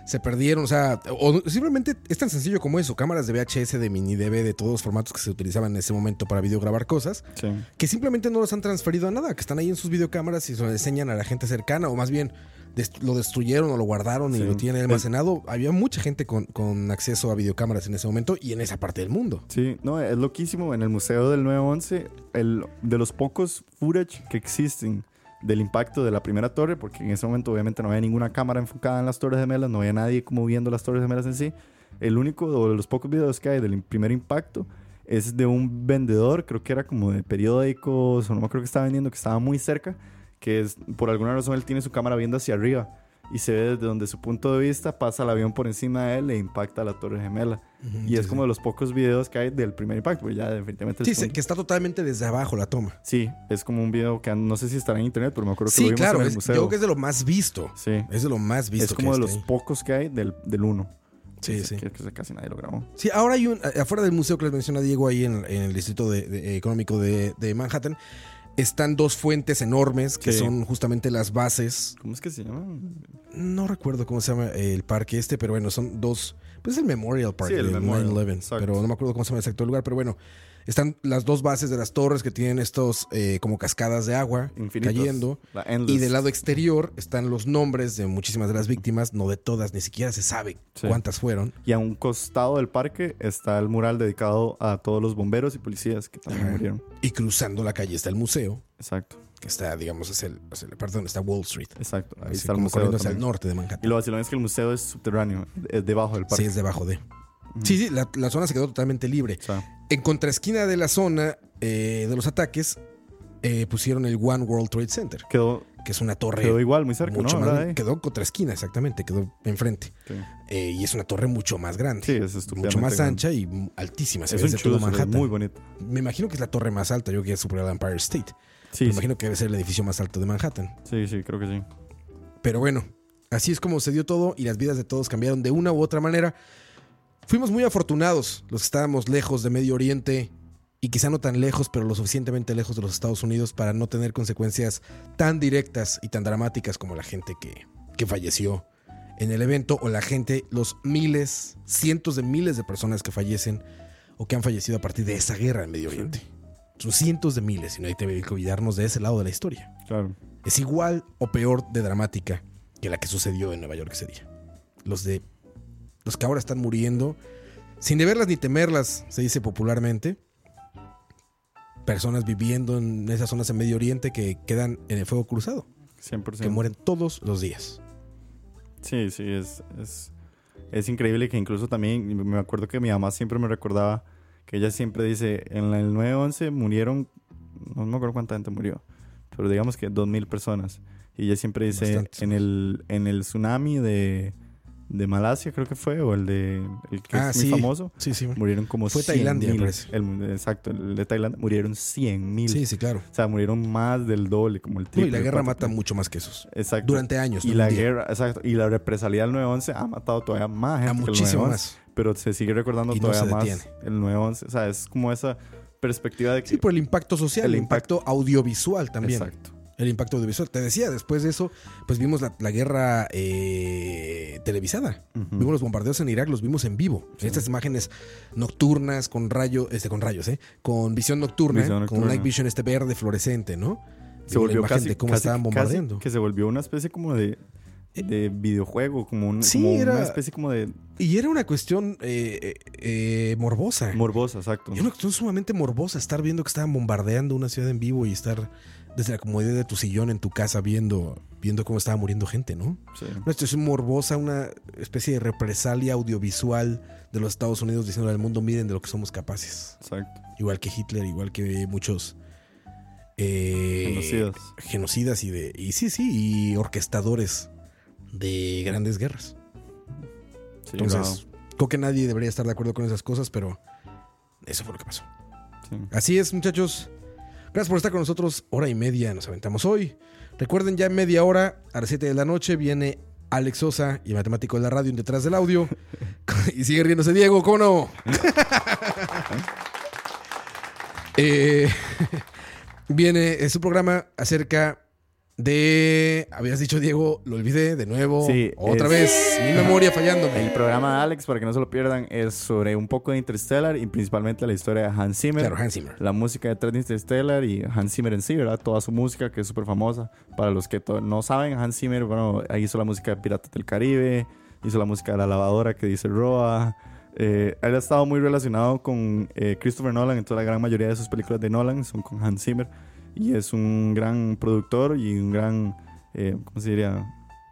Se perdieron, o sea, o simplemente es tan sencillo como eso, cámaras de VHS, de mini DV, de todos los formatos que se utilizaban en ese momento para videograbar cosas, Sí. que simplemente no los han transferido a nada, que están ahí en sus videocámaras y se lo enseñan a la gente cercana, o más bien dest- lo destruyeron o lo guardaron y lo tienen almacenado. Había mucha gente con, con acceso a videocámaras en ese momento y en esa parte del mundo. Sí, no, es loquísimo. En el Museo del 911, el, de los pocos footage que existen del impacto de la primera torre, porque en ese momento obviamente no había ninguna cámara enfocada en las Torres Gemelas, no había nadie como viendo las Torres Gemelas en sí. El único de los pocos videos que hay del primer impacto es de un vendedor, creo que era como de periódicos, o no acuerdo que estaba vendiendo, que estaba muy cerca, que es por alguna razón él tiene su cámara viendo hacia arriba y se ve desde donde su punto de vista pasa el avión por encima de él e impacta la Torre Gemela. Y es como de los pocos videos que hay del primer impacto, pues ya definitivamente... Sí, que está totalmente desde abajo la toma. Sí, es como un video que no sé si estará en internet, pero me acuerdo que lo Sí, vimos claro, en el es, yo museo. creo que es de lo más visto. Sí, Es de lo más visto. es como que de los ahí. pocos que hay del, del uno. Sí, Que- sí. Que, que casi nadie lo grabó. Sí, ahora hay un, afuera del museo que les menciona Diego ahí en, en el Distrito de- de- Económico de, de Manhattan, están dos fuentes enormes que Sí. son justamente las bases. ¿Cómo es que se llama? No recuerdo cómo se llama el parque este, pero bueno, son dos. Pues es el Memorial Park Sí, el Memorial, 9/11, exacto. pero no me acuerdo cómo se llama el exacto lugar, pero bueno. Están las dos bases de las torres que tienen estos eh, como cascadas de agua Infinitos. cayendo. Y del lado exterior están los nombres de muchísimas de las víctimas, no de todas, ni siquiera se sabe Sí. cuántas fueron. Y a un costado del parque está el mural dedicado a todos los bomberos y policías que también Ajá. murieron. Y cruzando la calle está el museo, Exacto, que está, digamos, hacia, el- hacia la parte donde está Wall Street. exacto. Ahí Así está el museo. hacia el norte de Y Manhattan. lo vacilón es que el museo es subterráneo, es debajo del Sí, parque. es debajo de. Sí, sí, la, la zona se quedó totalmente libre. Sea, En contraesquina de la zona eh, de los ataques, eh, pusieron el One World Trade Center, quedó, que es una torre. quedó igual, muy cerca, mucho ¿no? más-. Eh? quedó contraesquina, exactamente, quedó enfrente. Sí. Eh, y es una torre mucho más grande. Sí, es mucho más grande. ancha y altísima. Se Es ve un desde todo Manhattan. muy bonito. Me imagino que es la torre más alta, yo creo que es superior al Empire State. Sí, Me sí, imagino que debe ser el edificio más alto de Manhattan. sí, sí, creo que sí. Pero bueno, así es como se dio todo y las vidas de todos cambiaron de una u otra manera. Fuimos muy afortunados los que estábamos lejos de Medio Oriente y quizá no tan lejos, pero lo suficientemente lejos de los Estados Unidos para no tener consecuencias tan directas y tan dramáticas como la gente que, que falleció en el evento o la gente, los miles, cientos de miles de personas que fallecen o que han fallecido a partir de esa guerra en Medio Oriente. Son cientos de miles y no hay que olvidarnos de ese lado de la historia Claro. es igual o peor de dramática que la que sucedió en Nueva York ese día. Los de los que ahora están muriendo sin deberlas ni temerlas, se dice popularmente. personas viviendo en esas zonas en Medio Oriente que quedan en el fuego cruzado, 100%. que mueren todos los días. Sí, sí, es, es, es increíble que incluso también, me acuerdo que mi mamá siempre me recordaba que ella siempre dice, en el 9-11 murieron, no me acuerdo cuánta gente murió, pero digamos que 2.000 personas. Y ella siempre dice, Bastantes en el, en el tsunami de, de Malasia creo que fue, o el de el que Ah, es muy sí. famoso, Sí, sí. murieron como Fue 100.000. Tailandia, parece. El- exacto, el de Tailandia, murieron 100.000. Sí, sí, claro. O sea, murieron más del doble, como el No, triple. y la guerra cuatro, mata mucho más que esos. Exacto. Durante años. Y la día. guerra, exacto. Y la represalia del 9-11 ha matado todavía más gente A muchísimo 9/11, más. Pero se sigue recordando Y todavía más el 9-11. O sea, es como esa perspectiva de que... Sí, por el impacto social, el, El impacto, audiovisual también. Exacto. El impacto audiovisual. Te decía, después de eso, pues vimos la, la guerra eh, televisada. Vimos los bombardeos en Irak, los vimos en vivo. Estas imágenes nocturnas con rayo, este, con rayos, ¿eh? Con visión nocturna, Visión con nocturna. un night vision este verde fluorescente, ¿no? Se La volvió imagen casi... de cómo casi- estaban casi bombardeando. que se volvió una especie como de... De videojuego, como, un, Sí, como era- una especie como de Y era una cuestión eh, eh, eh, morbosa. morbosa, exacto. Era una cuestión sumamente morbosa estar viendo que estaban bombardeando una ciudad en vivo y estar desde la comodidad de tu sillón en tu casa viendo, viendo cómo estaba muriendo gente, ¿no? Sí. Una situación morbosa, una especie de represalia audiovisual de los Estados Unidos diciendo al mundo, miren de lo que somos capaces. Exacto. Igual que Hitler, igual que muchos eh, Genocidas. genocidas y de y sí, sí, y orquestadores de grandes guerras. Sí, Entonces, creo que nadie debería estar de acuerdo con esas cosas, pero eso fue lo que pasó. sí. Así es, muchachos. Gracias por estar con nosotros. Hora y media nos aventamos hoy. Recuerden, ya en media hora, a las 7 de la noche, viene Alex Sosa y matemático de la radio en detrás del audio. y sigue riéndose Diego, ¿cómo no? Eh, viene es un programa acerca de. Habías dicho, Diego, lo olvidé de nuevo. Sí, otra es- vez. Mi memoria fallándome. El programa de Alex, para que no se lo pierdan, es sobre un poco de Interstellar y principalmente la historia de Hans Zimmer. Claro, Hans Zimmer. La música detrás de Interstellar y Hans Zimmer en sí, ¿verdad? Toda su música que es súper famosa. Para los que no saben, Hans Zimmer, bueno, ahí hizo la música de Piratas del Caribe, hizo la música de la lavadora que dice Roa. Eh, él ha estado muy relacionado con eh, Christopher Nolan, entonces la gran mayoría de sus películas de Nolan son con Hans Zimmer. Y es un gran productor y un gran, eh, ¿cómo se diría?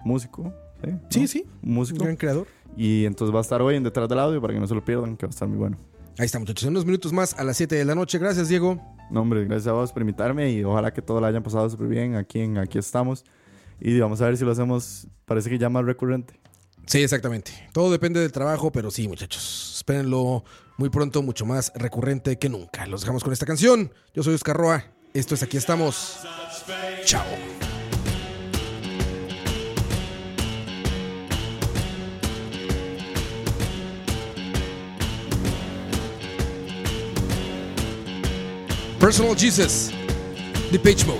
Músico. Sí, Sí, ¿no? sí. Un Un músico. gran creador. Y entonces va a estar hoy en Detrás del Audio para que no se lo pierdan, que va a estar muy bueno. Ahí está, muchachos. En unos minutos más a las 7 de la noche. Gracias, Diego. No, hombre, gracias a vos por invitarme y ojalá que todo lo hayan pasado súper bien aquí en Aquí estamos. Y vamos a ver si lo hacemos, parece que ya más recurrente. Sí, exactamente. Todo depende del trabajo, pero sí, muchachos. Espérenlo muy pronto, mucho más recurrente que nunca. Los dejamos con esta canción. Yo soy Oscar Roa. Esto es Aquí estamos. Chao. Personal Jesus. The Page Mode.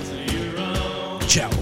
Chao.